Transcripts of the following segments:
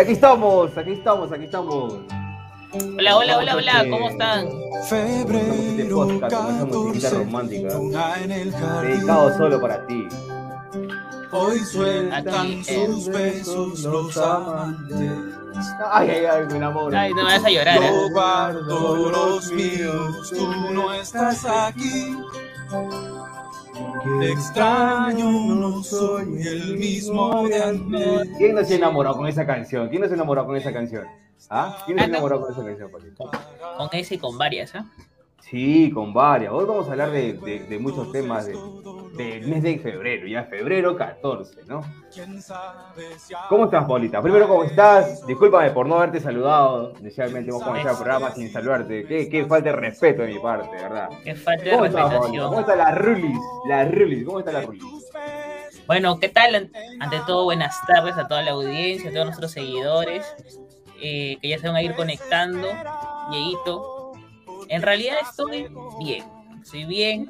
Aquí estamos, aquí estamos, aquí estamos. Hola, hola, hola, hola, ¿cómo están? Este podcast esa musiquita romántica. Dedicado solo para ti. Hoy sueltan eh. sus besos los amantes. Ay, ay, ay, me enamoro. Ay, no me vas a llorar, ¿eh? Yo guardo los míos, tú no estás aquí. Te extraño, no soy el mismo de antes. ¿Quién no se enamoró con esa canción? ¿Quién no se enamoró con esa canción? ¿Ah? ¿Quién no Ah, se no. enamoró con esa canción, Paulito? Con ese y con varias, ¿ah? Sí, con varias. Hoy vamos a hablar de, de- de muchos temas de- del mes de febrero, ya febrero 14, ¿no? ¿Cómo estás, Paulita? Primero, ¿cómo estás? Discúlpame por no haberte saludado. Inicialmente hemos comenzado el programa sin saludarte. Qué, qué falta de respeto de mi parte, ¿verdad? Que falta de ¿Cómo estás, Paulita? ¿Cómo respetación. está la Rulis? La Rulis, ¿cómo está la Rulis? Bueno, ¿qué tal? An- Ante todo, buenas tardes a toda la audiencia, a todos nuestros seguidores eh, que ya se van a ir conectando. Dieguito, en realidad estoy bien. Estoy bien,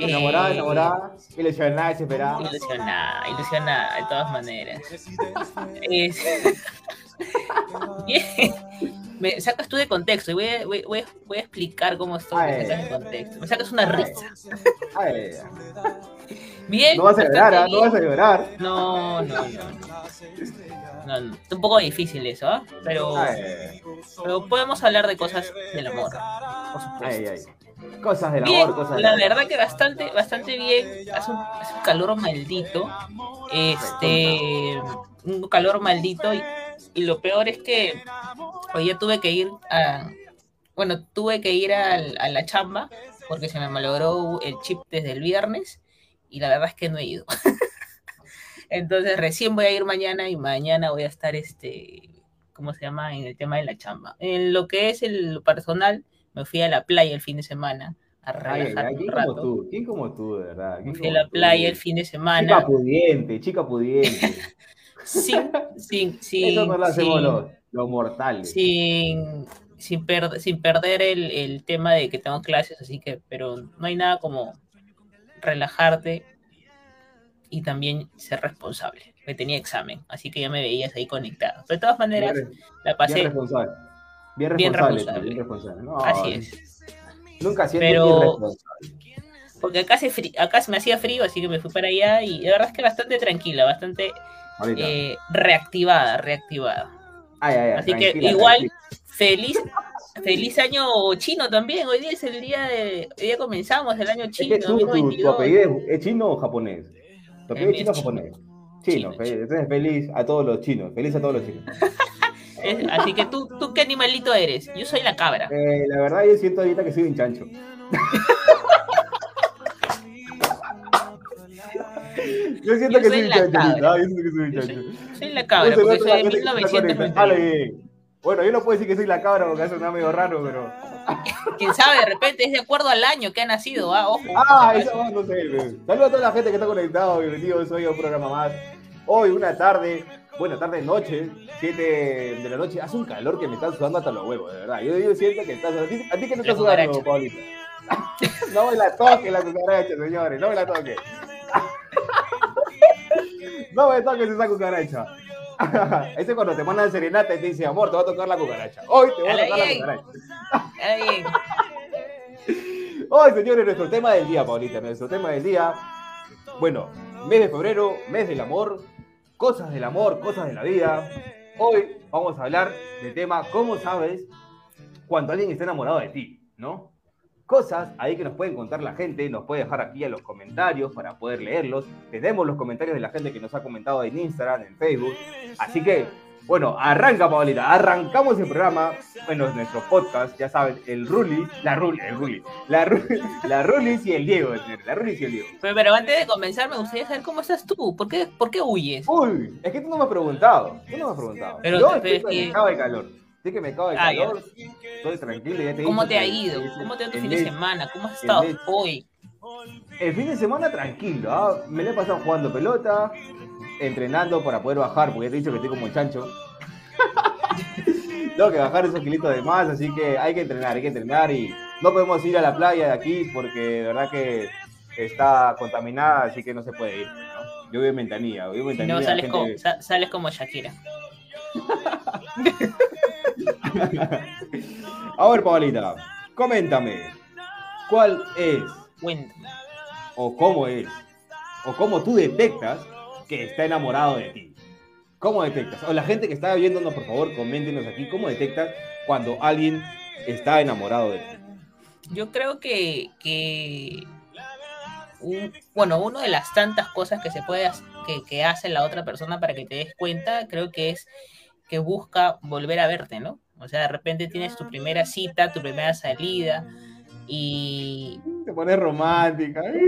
Enamorada, Eh, enamorada, ilusionada, desesperada. ilusionada, ilusionada de todas maneras. Es- Bien. Me sacas tú de contexto y voy a, voy, voy a- voy a explicar cómo estoy. Me sacas de contexto. Me sacas una risa. Ay, Bien. no vas a llorar, ¿ah? no vas a llorar. No, no, no. No, no. Está un poco difícil eso, ¿ah? Pero, Ay, pero podemos hablar de cosas del amor, por supuesto. ay, ay. Cosas del Bien, amor, cosas del la amor. verdad que bastante, bastante bien. Hace un, hace un calor maldito. Este, un calor maldito. Y, y lo peor es que hoy ya tuve que ir a. Bueno, tuve que ir al- a, la chamba porque se me malogró el chip desde el viernes. Y la verdad es que no he ido. Entonces recién voy a ir mañana y mañana voy a estar este. ¿Cómo se llama? En el tema de la chamba. En lo que es el personal, me fui a la playa el fin de semana a Ay, ay, un ¿quién como rato. tú? ¿Quién como tú, de verdad? Me ¿Quién fui a la tú? playa el fin de Chica semana pudiente, chica pudiente. sin, sin, sin, Eso no lo hacemos sin, los, los mortales. sin, sin, per- sin perder el, el tema de que tengo clases, así que, pero no hay nada como relajarte y también ser responsable, porque tenía examen, así que ya me veías ahí conectado. Pero de todas maneras, la pasé, responsable. Bien bien responsable. Bien responsable. No, así es. Nunca siento Pero- irresponsable. Porque acá, se acá se me hacía frío, así que me fui para allá y la verdad es que bastante tranquila, bastante eh, reactivada, reactivada. ay, ay, ay, Así que igual, tranquila. feliz, feliz año chino también. Hoy día es el día de, hoy día comenzamos el año Es chino, que tú, tu, tu 2022. apellido es, es chino o japonés. Tu apellido es chino o es japonés. Chino, Chino, entonces feliz a todos los chinos. Feliz a todos los chinos. Es- así que tú, tú qué animalito eres. Yo soy la cabra. Eh, la verdad, yo siento ahorita que soy un chancho. Yo siento Yo que soy un chancho. ah, Yo siento que soy un chancho. soy, soy la cabra, porque soy de gente que está conectada. 1991. Dale, bien. Bueno, yo no puedo decir que soy la cabra porque eso suena medio raro, pero. Quién sabe, de repente es de acuerdo al año que ha nacido, ah, ojo. Ah, eso va, no sé. güey. Saludos a toda la gente que está conectada. Bienvenidos hoy a un programa más. Hoy, una tarde, buena tarde, noche, 7 de la noche. Hace un calor que me está sudando hasta los huevos, de verdad. Yo, yo siento que está sudando. ¿A ti, qué te está La sudando. Paulita? no me la toque la cucaracha, señores. No me la toque. no me toques esa cucaracha. Ese es cuando te mandan serenata y te dice, amor, te va a tocar la cucaracha. Hoy te voy a tocar la cucaracha. Hoy, señores, nuestro tema del día, Paulita, nuestro tema del día. Bueno, mes de febrero, mes del amor, cosas del amor, cosas de la vida. Hoy vamos a hablar del tema cómo sabes cuando alguien está enamorado de ti, ¿no? Cosas ahí que nos pueden contar la gente, nos puede dejar aquí en los comentarios para poder leerlos. Tenemos los comentarios de la gente que nos ha comentado en Instagram, en Facebook. Así que, bueno, arranca, Paulita, arrancamos el programa, bueno, nuestro podcast, ya saben, el Ruli, la Ruli, el Ruli, la, Ru- la Rulis y el Diego, la Rulis y el Diego. Pero, pero antes de comenzar, me gustaría saber cómo estás tú. ¿Por qué, por qué huyes? Uy, es que tú no me has preguntado, tú no me has preguntado. Pero- Yo estoy es que de calor, estoy que me cago de Ah, ya. calor, estoy tranquilo, ya te he ¿Cómo te ha ido? ¿Cómo te ha ido tu fin de semana? ¿Cómo has estado hoy? El fin de semana tranquilo, ¿ah? me lo he pasado jugando pelota, entrenando para poder bajar, porque ya te he dicho que estoy como chancho. Tengo que bajar esos kilitos de más, así que hay que entrenar, hay que entrenar y no podemos ir a la playa de aquí porque de verdad que está contaminada, así que no se puede ir. ¿no? Yo vivo en Ventanilla, vivo en Ventanilla. no, sales, gente- como, sa- sales como Shakira. A ver, Paulita, coméntame, ¿cuál es Cuéntame. o cómo es o cómo tú detectas que está enamorado de ti? ¿Cómo detectas? O la gente que está viéndonos, por favor, coméntenos aquí, ¿cómo detectas cuando alguien está enamorado de ti? Yo creo que, que un- bueno, una de las tantas cosas que se puede que, que hace la otra persona para que te des cuenta, creo que es que busca volver a verte, ¿no? O sea, de repente tienes tu primera cita, tu primera salida y Te pones romántica. Ay,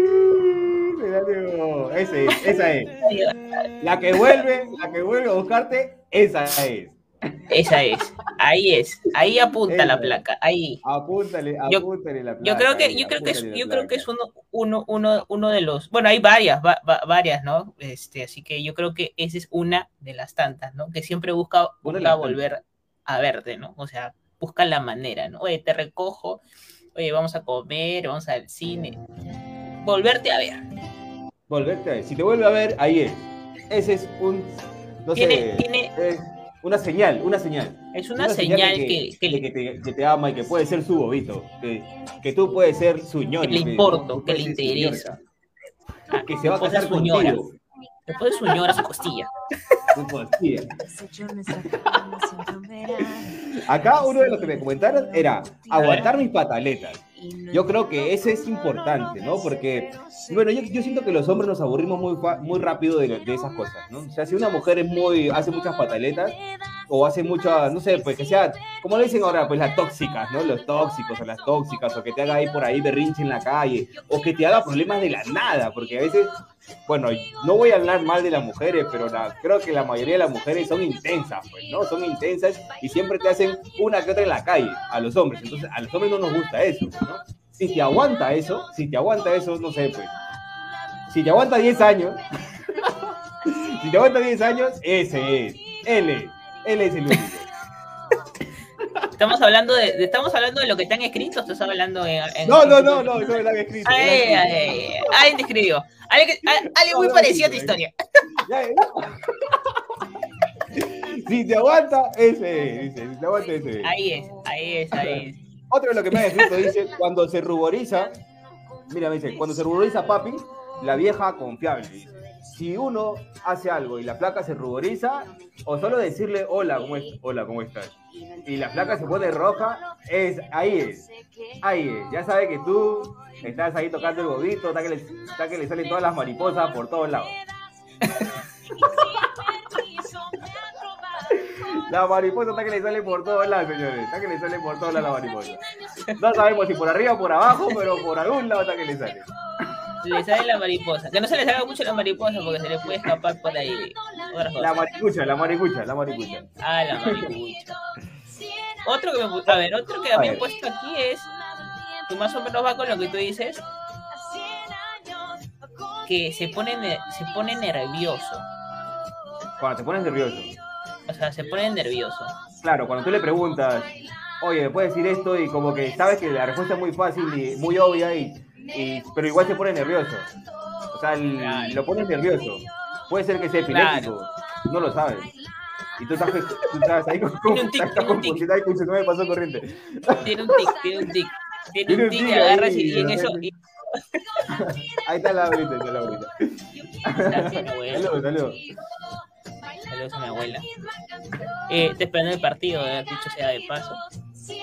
Ese es, esa es. La que vuelve, la que vuelve a buscarte, esa es. esa es, ahí es, ahí apunta la Esa placa, ahí. Apúntale, Yo- apúntale la placa. Yo creo que, ahí, yo creo que es, yo creo que es uno, uno, uno, uno de los, bueno, hay varias, va- va- varias, ¿no? Este, así que yo creo que esa es una de las tantas, ¿no? Que siempre busca, volver a verte, ¿no? O sea, busca la manera, ¿no? Oye, te recojo, oye, vamos a comer, vamos al cine. Volverte a ver. Volverte a ver. Si te vuelve a ver, ahí es. Ese es un. No Tiene, sé. tiene, Es una señal, una señal. es una, señal que, que te, que te ama y que puede ser su bobito. Que, que tú puedes ser su ñori. Que le tú que le su interesa. ñorca, Que se va a casar su ñora. contigo. después su señora, su costilla. Tu costilla. Acá uno de los que me comentaron era aguantar mis pataletas. Yo creo que ese es importante, ¿no? Porque, bueno, yo, yo siento que los hombres nos aburrimos muy, muy rápido de, de esas cosas, ¿no? O sea, si una mujer es muy, hace muchas pataletas o hace muchas, no sé, pues que sea, como le dicen ahora, pues las tóxicas, ¿no? Los tóxicos o las tóxicas, o que te haga ahí por ahí berrinche en la calle, o que te haga problemas de la nada, porque a veces, bueno, no voy a hablar mal de las mujeres, pero creo que la mayoría de las mujeres son intensas, pues, ¿no? Son intensas y siempre te hacen una que otra en la calle, a los hombres. Entonces, a los hombres no nos gusta eso, ¿no? Si te aguanta eso, si te aguanta eso, no sé, pues. Si te aguanta 10 años, si te aguanta 10 años, ese es. Él es. Él es el único. Estamos hablando de, de- estamos hablando de lo que te han escrito, o estás hablando en, en- No, no, no, no, lo había escrito. Ay, alguien te escribió. Alguien, muy No, no, parecido a tu historia. Si te aguanta, ese es. Dice, si te aguanta, ese es. Ahí es, ahí es, ahí es. Otro de lo que me ha escrito dice, cuando se ruboriza, mira, me dice, cuando se ruboriza papi, la vieja confiable. dice. Si uno hace algo y la placa se ruboriza, o solo decirle hola, ¿cómo, hola, ¿cómo estás? Y la placa se pone roja, es, ahí es, ahí es. Ya sabe que tú estás ahí tocando el bobito, está que le, está que le salen todas las mariposas por todos lados. La mariposa está que le sale por todos lados, señores. Está que le sale por todos lados la mariposa. No sabemos si por arriba o por abajo, pero por algún lado está que le sale. Le sale la mariposa. Que no se le salga mucho la mariposa porque se le puede escapar por ahí La maricucha, la maricucha, la maricucha. Ah, la mariposa. Otro que me a ver, otro que A había ver. puesto aquí es que más o menos va con lo que tú dices, que se pone ne- se pone nervioso. Cuando te pones nervioso. O sea, se pone nervioso. Claro, cuando tú le preguntas, oye, ¿me puedes decir esto? Y como que sabes que la respuesta es muy fácil y muy obvia, y, y- pero igual se pone nervioso. O sea, el- Claro. lo pones nervioso. Puede ser que sea epiléptico, no lo sabes. Y tú estás, tú estás ahí con, Tiene un tic, tiene un tic. escucha, no me pasó corriente. Tiene un tic, tiene un tic. Tiene Tiene un tic, tic agarras ahí, y, en eso. y- Ahí está la ahorita, está la abuela. Saludos, saludos. Saludos a mi abuela. Eh, te esperando el partido, eh, dicho sea de paso.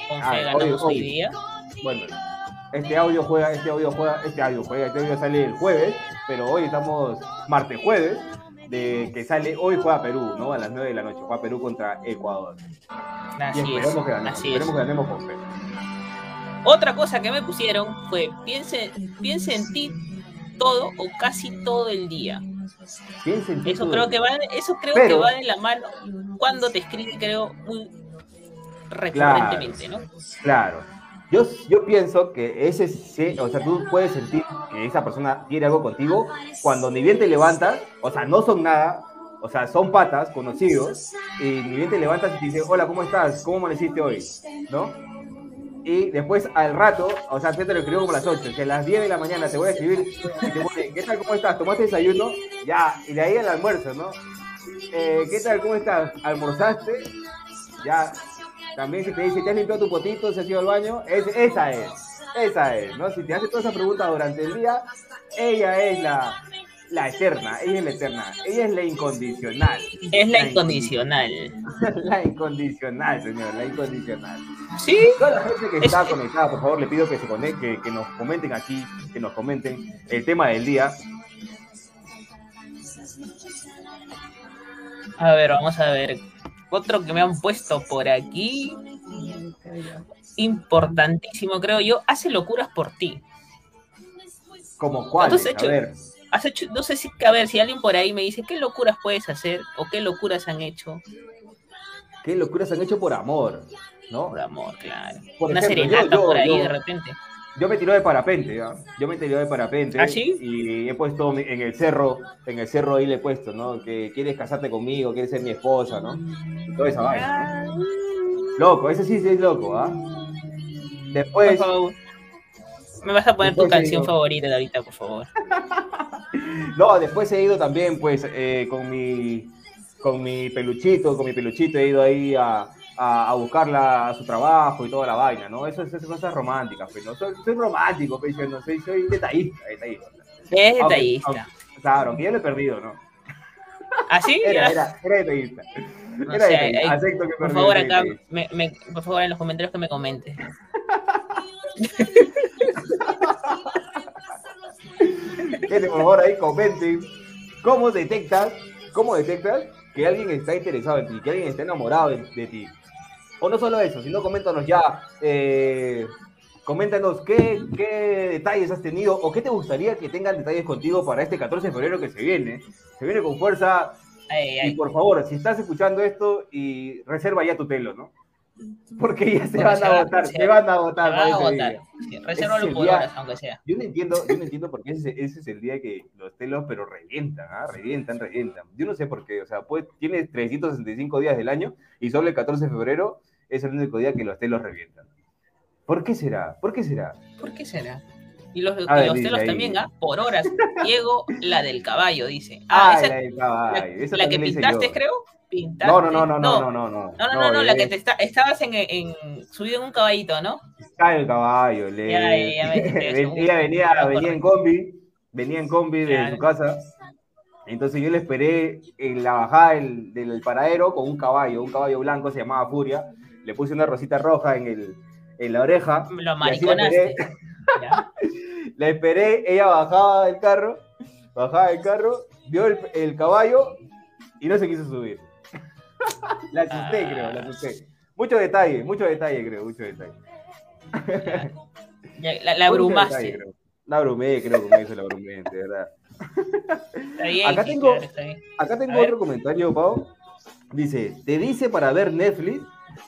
Con Ah, ganamos obvio, hoy obvio. día. Bueno, este audio juega, este audio juega, este audio juega, este audio sale el jueves, pero hoy estamos martes jueves, de que sale, hoy juega Perú, ¿no? A las 9 de la noche, juega Perú contra Ecuador. Y Así es. esperemos que ganemos, Así es. esperemos que ganemos con fe. Otra cosa que me pusieron fue piense, piense en ti todo o casi todo el día. Piensa en ti Eso creo que va, eso creo Pero- que va de la mano cuando te escribe, creo, muy recurrentemente, ¿no? Claro. Yo, yo pienso que ese, o sea, tú puedes sentir que esa persona quiere algo contigo cuando ni bien te levantas, o sea, no son nada, o sea, son patas, conocidos, y ni bien te levantas y te dice, hola, ¿cómo estás? ¿Cómo amaneciste hoy? ¿No? Y después al rato, o sea, te lo escribo como las 8, que a las 10 de la mañana te voy a escribir y te pone, ¿qué tal? ¿Cómo estás? ¿Tomaste desayuno? Ya, y de ahí al almuerzo, ¿no? eh, ¿qué tal? ¿Cómo estás? ¿Almorzaste? Ya, también si te dice, ¿te has limpiado tu potito? ¿Se has ido al baño? Es- esa es, esa es, ¿no? Si te hace todas esas preguntas durante el día, ella es la, la eterna, ella es la eterna, ella es la incondicional. Es la incondicional. La incondicional, señor, la incondicional. Sí, Toda la gente que Es- está conectada, por favor, le pido que se conecte, que, que nos comenten aquí, que nos comenten el tema del día. A ver, vamos a ver. Otro que me han puesto por aquí. Importantísimo, creo yo. Hace locuras por ti. Como Entonces, a ver. Has hecho, no sé si, a ver, si alguien por ahí me dice qué locuras puedes hacer o qué locuras han hecho ¿Qué locuras han hecho por amor? ¿No? por amor, claro. Por Una ejemplo, serenata yo- yo- por ahí yo- de repente. Yo me tiré de parapente, ¿ya? Yo me tiré de parapente. ¿Ah, sí? Y he puesto mi- en el cerro, en el cerro ahí le he puesto, ¿no? Que quieres casarte conmigo, quieres ser mi esposa, ¿no? Y toda esa vaina. ¿no? Loco, ese sí, sí es loco, ¿ah? Por Después, favor. Me vas a poner tu canción favorita de ahorita, por favor. no, después he ido también, pues, eh, con mi con mi peluchito, con mi peluchito he ido ahí a, a, a buscarla a su trabajo y toda la vaina, ¿no? Eso es, cosas románticas, pues, ¿no? Soy, soy romántico, pues, yo no soy, soy detallista, detallista. Es detallista. aunque- Claro, aunque ya lo he perdido, ¿no? ¿Así? Era, Ya. era, era detallista. No Era sé, detallista. hay- Acepto que Por favor, acá, detallista. me, me- por favor, en los comentarios que me comentes. Gente, por favor, ahí comenten cómo detectas, cómo detectas que alguien está interesado en ti, que alguien está enamorado de, de ti. O no solo eso, sino coméntanos ya, eh, coméntanos qué, qué detalles has tenido o qué te gustaría que tengan detalles contigo para este 14 de febrero que se viene. Se viene con fuerza Ay, y por favor, si estás escuchando esto y reserva ya tu telo, ¿no? Porque ya se Porque van se a va- agotar, se se va- van a Se agotar. va para a. Sí, Resérvalo por horas, aunque sea. Yo no entiendo, yo no entiendo por qué ese, ese es el día que los telos, pero revientan, ¿ah? Revientan, revientan. Yo no sé por qué, o sea, pues tienes 365 días del año y solo el 14 de febrero es el único día que los telos revientan. ¿Por qué será? ¿Por qué será? ¿Por qué será? Y los, y ver, los dice telos ahí. también, ¿ah? Por horas. Diego, la del caballo, dice. Ah, Ah, esa, la del caballo. Esa la que la hice pintaste, creo. Pintaste. No, no, no, no, no, no, no, no. No, no, no, no, la que te está, estabas en, en subido en un caballito, ¿no? Está el caballo. Le... Ya, me venía, no, venía en combi, venía en combi de su casa. Entonces yo le esperé en la bajada del, del paradero con un caballo, un caballo blanco, se llamaba Furia. Le puse una rosita roja en, el, en la oreja. Lo la mariconaste. esperé, la esperé, ella bajaba del carro, bajaba del carro, vio el, el caballo y no se quiso subir. la asusté, Ah. creo, la asusté. Mucho detalle, mucho detalle, creo, mucho detalle. Ya, La, la abrumaste. detalle. La abrumé, creo, con eso la abrumé, de verdad. Está bien, Acá sí, tengo- claro, está bien. Acá tengo ver. otro comentario, Pau. Dice, te dice para ver Netflix,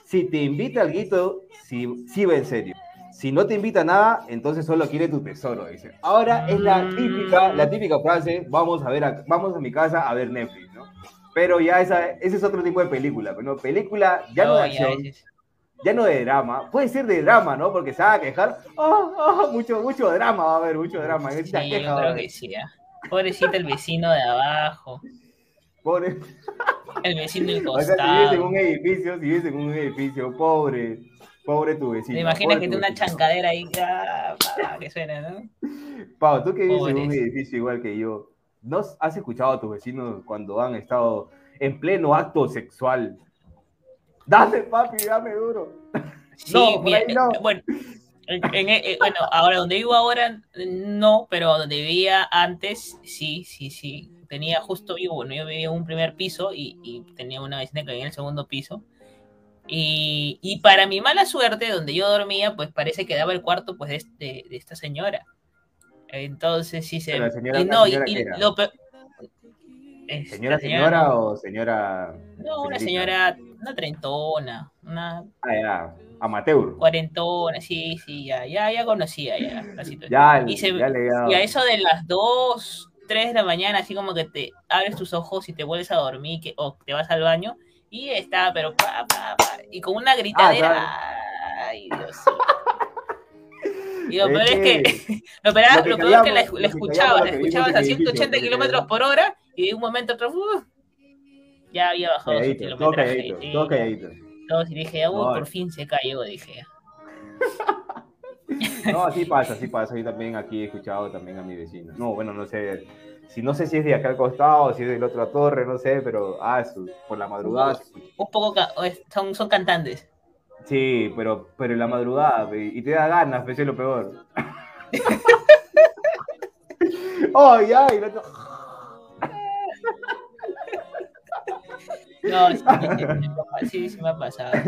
si te invita al guito, si, si va en serio. Si no te invita a nada, entonces solo quiere tu tesoro, dice. Ahora es la Mm. típica, la típica frase, vamos a ver, a- vamos a mi casa a ver Netflix, ¿no? Pero ya esa, ese es otro tipo de película, ¿no? Película ya no, No, de acción, ya no de drama, puede ser de drama, ¿no? Porque se va a quejar, ah, ah, mucho, mucho drama va a haber, mucho drama, Sí, queja yo creo que sí. ah. Pobrecito el vecino de abajo, Pobre- el vecino del O sea, si vives en costado. un edificio, si vives en un edificio, pobre, pobre tu vecino. ¿Te imaginas que tiene una chancadera ahí ah, que suena, no? Pau, tú que vives en un edificio igual que yo, ¿no has escuchado a tus vecinos cuando han estado en pleno acto sexual? Dame, papi, dame duro. Sí, No, mira, eh, bueno, en- en- eh, bueno, ahora donde vivo ahora no, pero donde vivía antes sí, sí, sí. Tenía justo vivo, bueno, yo vivía en un primer piso y, y tenía una vecina que vivía en el segundo piso. Y, y para mi mala suerte, donde yo dormía, pues parece que daba el cuarto pues de, este- de esta señora. Entonces sí se... La señora- y no, y- señora y ¿qué era? lo pe- Esta ¿Señora, señora señora o señora? No, una señorita? señora, una trentona, una Ah, ya, amateur. cuarentona, sí, sí, ya, ya, ya conocía ya la situación. Ya, y, se- ya le dado. y a eso de las 2, 3 de la mañana, así como que te abres tus ojos y te vuelves a dormir que, o te vas al baño, y está, pero pa, pa, pa, y con una gritadera. ay, Dios mío. Y lo peor es que, lo peor, lo que lo peor es que la, la escuchabas, la escuchabas a el edificio, 180 lo que kilómetros por hora, y de un momento a otro, ¡uh! Ya había bajado su Calladito, todo kilometraje. calladito, todo calladito. dije, uy, por fin se cayó, dije. No, así pasa, así pasa. Yo también aquí he escuchado también a mi vecino. No, bueno, no sé. Si no sé si es de acá al costado, si es del otro torre, no sé, pero ah, su- por la madrugada. Un poco, es- son, son cantantes. Sí, pero, pero en la madrugada, y te da ganas, pe, eso es lo peor. ¡Ay, ay! No, sí, sí, me ha pasado.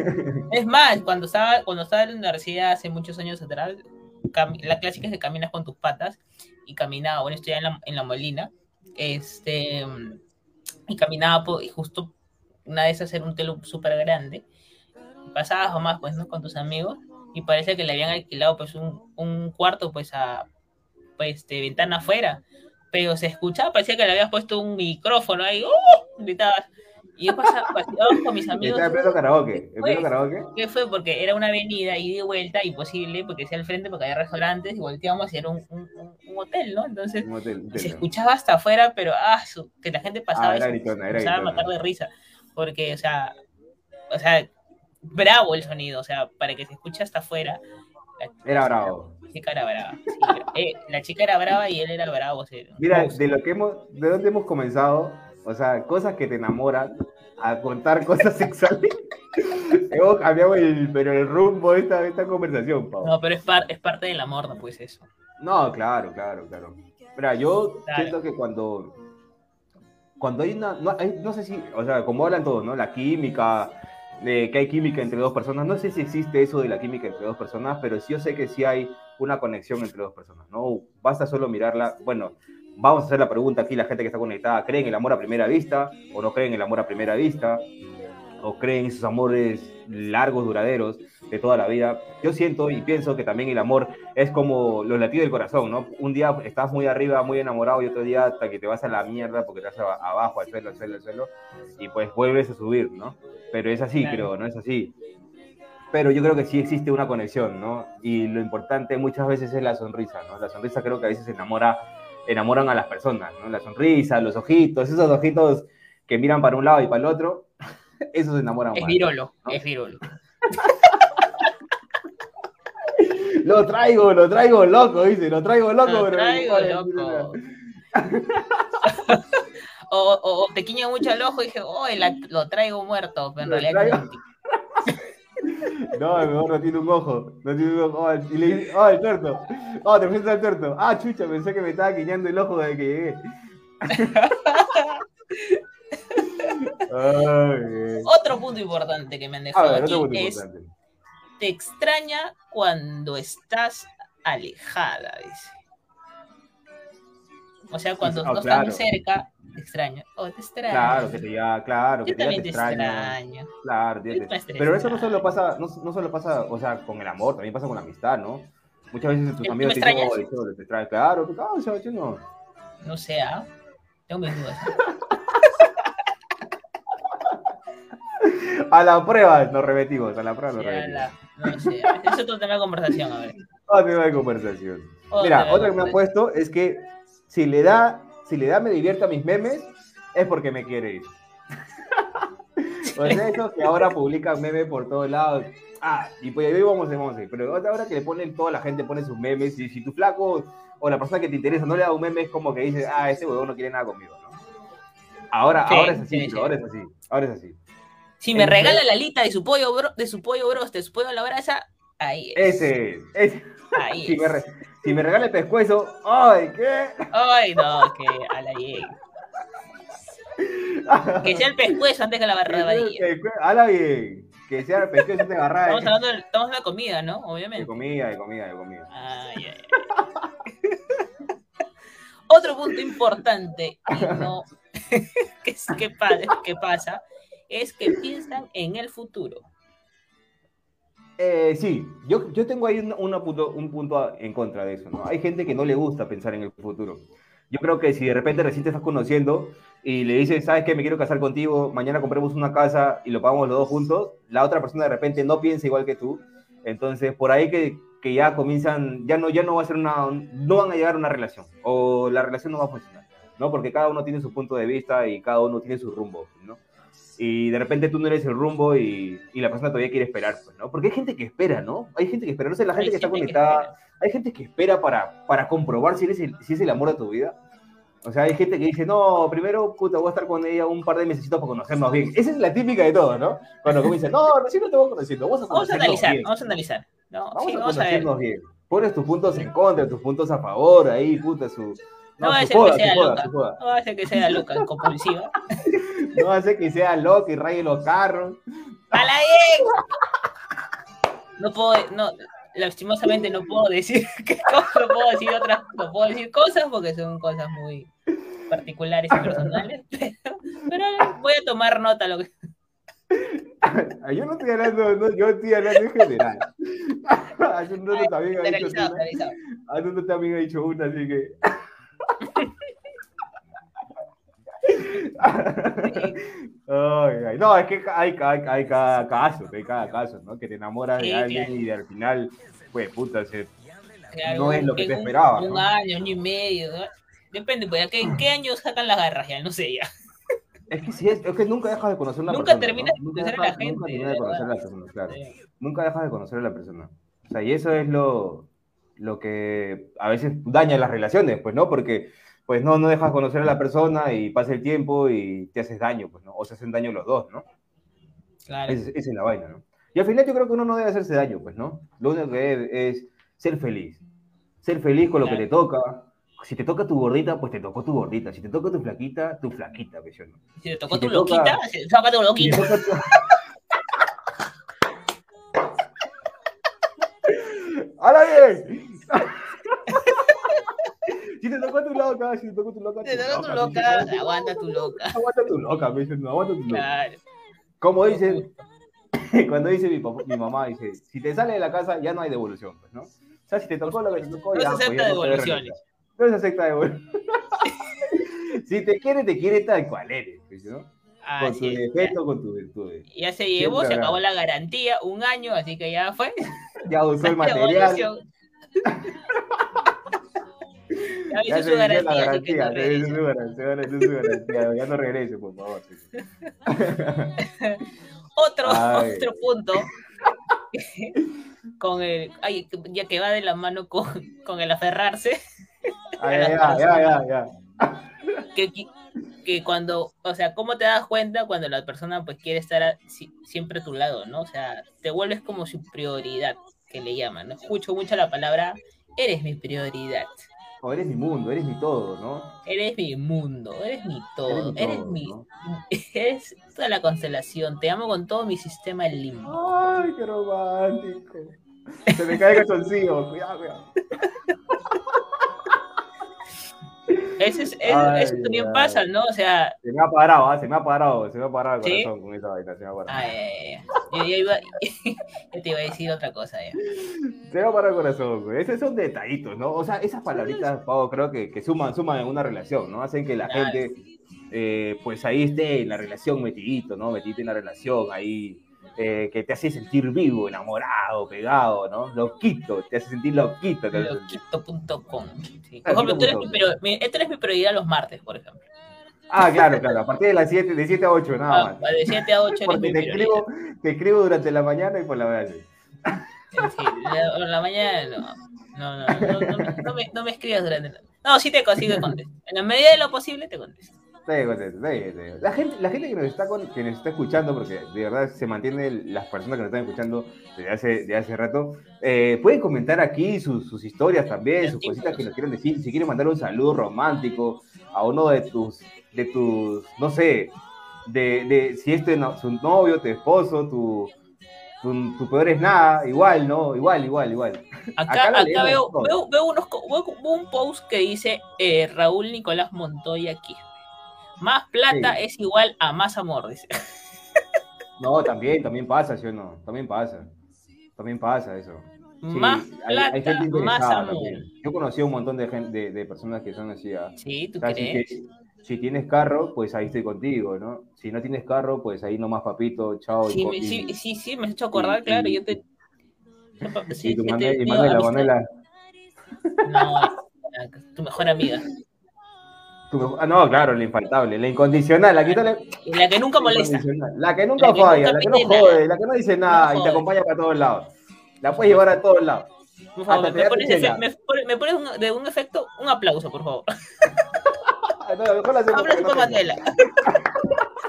Es más, cuando estaba, cuando estaba en la universidad hace muchos años atrás, la clásica es que caminas con tus patas y caminaba, bueno, estoy en la, en la Molina, este, y caminaba po- y justo una esas era un telo súper grande, pasabas nomás, pues, ¿no? Con tus amigos y parece que le habían alquilado, pues, un, un cuarto, pues, a, pues, de ventana afuera, pero se escuchaba, parecía que le habías puesto un micrófono ahí, ¡uh! gritabas. Y yo pasaba, con mis amigos. Está en pleno karaoke. ¿En pleno karaoke? ¿Qué fue? Porque era una avenida y de vuelta, imposible, porque decía al frente, porque había restaurantes y volteamos y era un, un- un- hotel, ¿no? Entonces Un hotel, un se hotel. escuchaba hasta afuera, pero ah, su- que la gente pasaba Ah, y era se gritona, era empezaba a gritona. matar de risa. Porque, o sea, o sea, bravo el sonido, o sea, para que se escuche hasta afuera. La, Era bravo. la chica era brava. sí, eh, la chica era brava y él era bravo. o sea, Mira, de lo que hemos, de dónde hemos comenzado, o sea, cosas que te enamoran, a contar cosas sexuales. hemos cambiado el, pero el rumbo de esta, de esta conversación, Pau. No, pero es, par- es parte del amor, no pues eso. No, claro, claro, claro. Mira, yo Claro. siento que cuando, cuando hay una, no, hay- no sé si, o sea, como hablan todos, ¿no? La química, de que hay química entre dos personas. No sé si existe eso de la química entre dos personas, pero sí yo sé que sí hay una conexión entre dos personas, ¿no? Basta solo mirarla. Bueno, vamos a hacer la pregunta aquí, la gente que está conectada, ¿creen en el amor a primera vista o no creen en el amor a primera vista? ¿O creen en esos amores largos, duraderos, de toda la vida? Yo siento y pienso que también el amor es como los latidos del corazón, ¿no? Un día estás muy arriba, muy enamorado y otro día hasta que te vas a la mierda porque te vas abajo, al suelo, al suelo, al suelo, y pues vuelves a subir, ¿no? Pero es así, Claro. creo, no es así. Pero yo creo que sí existe una conexión, ¿no? Y lo importante muchas veces es la sonrisa, ¿no? La sonrisa creo que a veces enamora, enamoran a las personas, ¿no? La sonrisa, los ojitos, esos ojitos que miran para un lado y para el otro, esos enamoran Es más. virolo, ¿no? es virolo. Lo traigo, lo traigo loco, dice, lo traigo loco, Lo traigo loco. O, o, o te quiña mucho el ojo y dije, oh, la- lo traigo muerto, pero en Lo realidad traigo- No, mejor no tiene un ojo. No tiene un ojo. Oh, y le dice, oh, el tuerto. Oh, te fuiste al tuerto. Ah, chucha, pensé que me estaba guiñando el ojo desde que llegué. Ay. Otro punto importante que me han dejado ver, aquí es, importante. te extraña cuando estás alejada, dice. O sea, cuando Ah, no claro. cerca, te. Oh, te extraño. Claro, que te ya, claro, que Yo te también te extraño. extraño. Claro, te- Yo pero eso no solo pasa, no, no solo pasa, o sea, con el amor, también pasa con la amistad, ¿no? Muchas veces tus ¿Tú amigos te dicen? "Oye, chole, te extraño". Claro, ¿qué causa, yo no. No sé, ¿ah? Tengo mis dudas. A la prueba nos repetimos, a la prueba nos repetimos. la- no sé. Es otro tema de conversación, a ver. Otro tema de conversación. Otro Mira, otra que me han puesto es que si le da, si le da me divierta mis memes, es porque me quiere ir. o sea, eso que ahora publican memes por todos lados. Ah, y pues ahí vamos, a ir. Pero otra hora que le ponen, toda la gente pone sus memes, y si tu flaco o la persona que te interesa no le da un meme, es como que dice, ah, ese huevón no quiere nada conmigo, ¿no? Ahora, Sí, ahora es así, sí, ahora es así, ahora es así. Si me regala la alita de su pollo, bro, de su pollo bros, de su pollo a la brasa, ahí es. Ese, ese. Ahí Si es. me, re- si me regala el pescuezo, ¡ay, qué! Ay, no, que a la llegue. Que sea el pescuezo antes que la barrabadilla. Habla bien. Que sea el pescuezo te agarra Estamos hablando de, estamos hablando de comida, ¿no? de Obviamente. comida, de comida, de comida. Ay, ay, ay. Otro punto importante y no que, es- que que pasa es que piensan en el futuro. Eh, sí, yo, yo tengo ahí un, una punto, un punto en contra de eso. Hay gente que no le gusta pensar en el futuro. Yo creo que si de repente recién te estás conociendo y le dices, ¿sabes qué? Me quiero casar contigo, mañana compremos una casa y lo pagamos los dos juntos, la otra persona de repente no piensa igual que tú. Entonces, por ahí que, que ya comienzan, ya no, ya no va a ser una, no van a llegar a una relación o la relación no va a funcionar, ¿no? Porque cada uno tiene su punto de vista y cada uno tiene su rumbo, ¿no? Y de repente tú no eres el rumbo y, y la persona todavía quiere esperar, pues, ¿no? Porque hay gente que espera, ¿no? Hay gente que espera, no sé, la gente Hay que está gente conectada, hay gente que espera para, para comprobar si, eres el, si es el amor de tu vida. O sea, hay gente que dice, no, primero, puta, voy a estar con ella un par de meses para conocernos bien. Esa es la típica de todo, ¿no? Cuando comienza, no, recién no te voy conociendo, vamos a Vamos a conocernos analizar, bien. vamos a analizar. No, Vamos sí, a vamos a ver. conocernos bien. Pones tus puntos en contra, tus puntos a favor, ahí, puta, su... No va a ser que sea loca. No va a ser que sea loca, compulsiva. No hace que sea loco y raye los carros. ¡Para bien! No puedo, no, lastimosamente no puedo decir que no puedo decir otras, no puedo decir cosas porque son cosas muy particulares y personales, pero, pero voy a tomar nota lo que Ah, Yo no estoy hablando, no, yo estoy hablando en general. Hace un rato también ha dicho una, hace un rato también ha dicho una, así que. Ay. No, es que hay, hay, hay cada caso, hay cada caso, ¿no? Que te enamoras de Sí, alguien claro. y al final, pues puta, se, Claro, No es lo que te un- esperaba, Un ¿no? año, año y medio. ¿no? Depende, pues, ¿a qué- ¿en qué año sacan las garras ya? No sé ya. Es que sí, es, es que nunca dejas de conocer a una Nunca persona. terminas ¿no? de Nunca conocer a la Nunca gente, terminas de de conocer a la persona, claro. Eh, Nunca dejas de conocer a la persona. O sea, y eso es lo, lo que a veces daña las relaciones, pues, ¿no? Porque, pues, no, no dejas de conocer a la persona y pasa el tiempo y te haces daño, pues, ¿no? O se hacen daño los dos, ¿no? Claro. Esa es, la vaina, ¿no? Y al final yo creo que uno no debe hacerse daño, pues, ¿no? Lo único que debe es ser feliz. Ser feliz con lo que Claro. te toca. Si te toca tu gordita, pues te tocó tu gordita. Si te toca tu flaquita, tu flaquita, pues, ¿no? Si te tocó si tu te toca- loquita, si te toca tu Si te loquita. toca tu- ¡Hala bien! Te tocó tu loca, si te tocó tu loca, te tocó tu loca, aguanta tu loca. Aguanta tu loca, me dice, no, aguanta tu loca. Claro. Como dice, cuando dice mi, papá- mi mamá, dice, si te sale de la casa ya no hay devolución, pues, ¿no? O sea, si te tocó lo que te tocó, No ya, se pues, acepta ya puedes devoluciones. No se acepta devoluciones. si te quiere, te quiere tal cual eres, pues, ¿no? Con tu Así es. defecto, con tus virtudes. Ya se llevó, se acabó la garantía, un año, así que ya fue. Ya usó el material. Ya ya se su venció la garantía, regresa. su garantía, su garantía, ya no regrese, por favor. Otro, Ay. otro punto. con el, ay, ya que va de la mano con, con el aferrarse, Ay, ya, ya, ya, ya. que, que cuando, o sea, ¿cómo te das cuenta cuando la persona pues quiere estar a- si- siempre a tu lado, ¿no? O sea, te vuelves como su prioridad, que le llaman, ¿no? Escucho mucho la palabra, eres mi prioridad, O eres mi mundo, eres mi todo, ¿no? eres mi mundo, eres mi todo, Eres mi eres todo, mi, ¿no? eres toda la constelación, te amo con todo mi sistema limbo. Ay, qué romántico. Se me cae el calzoncillo, cuidado, cuidado. Eso, es, eso, Ay, eso también pasa, ¿no? O sea, Se me ha parado, ah, se me ha parado, se me ha parado el ¿Sí? corazón con esa vaina, se me ha parado. ay. Yo, ya iba, yo te iba a decir otra cosa ya. Se me ha parado el corazón, güey. Esos son detallitos, ¿no? O sea, esas palabritas, Pau, creo que, que suman, suman en una relación, ¿no? Hacen que la Claro. gente, eh, pues ahí esté en la relación metidito, ¿no? Metidito en la relación, ahí, eh, que te hace sentir vivo, enamorado, pegado, ¿no? Loquito, te hace sentir loquito. Loquito.com. Sí. Por ejemplo, tú eres, mi, pero, mi- prioridad los martes, por ejemplo. Ah, claro, claro, a partir de las 7, de 7 a 8, nada Ah, más. de 7 a 8 eres Porque te escribo, te escribo durante la mañana y por la mañana. Sí, la, mañana no. No, no, no, no me, no me escribas durante la... No, sí te consigo contestar. En la medida de lo posible te contesto. Contento. La gente, la gente que nos está con- que nos está escuchando, porque de verdad se mantienen las personas que nos están escuchando desde hace, de hace rato, eh, pueden comentar aquí sus, sus historias también, sus cositas que nos quieran decir. Si quieren mandar un saludo romántico a uno de tus, de tus, no sé, de, de si este no, su novio, tu esposo, tu, tu, tu peor es nada, igual, ¿no? Igual, igual, igual. Acá, Acá veo, veo, veo unos, veo un post que dice eh, Raúl Nicolás Montoya aquí. Más plata Sí. es igual a más amor, dice. No, también, también pasa, ¿sí o no? También pasa. También pasa eso. Sí, más hay- hay plata, gente más amor. también. Yo conocí a un montón de, gente, de, de personas que son así. ah. Sí, ¿tú O sea, si, crees? que- si tienes carro, pues ahí estoy contigo, ¿no? Si no tienes carro, pues ahí nomás papito, chao. Sí, co- me- y- sí, sí, me has hecho acordar, y- claro. y- Yo te. Sí, y tu Manuela. Manuela. No, tu mejor amiga. Tu- ah, no, claro, la infaltable, la incondicional, la que, está la- La que nunca molesta. la que nunca La que falla, nunca la que no nada. jode, la que no dice nada y te acompaña para todos lados. La puedes llevar a todos lados. Por favor, me pones, me me un- de un efecto un aplauso, por favor. No, mejor la Aplauso para. Manuela.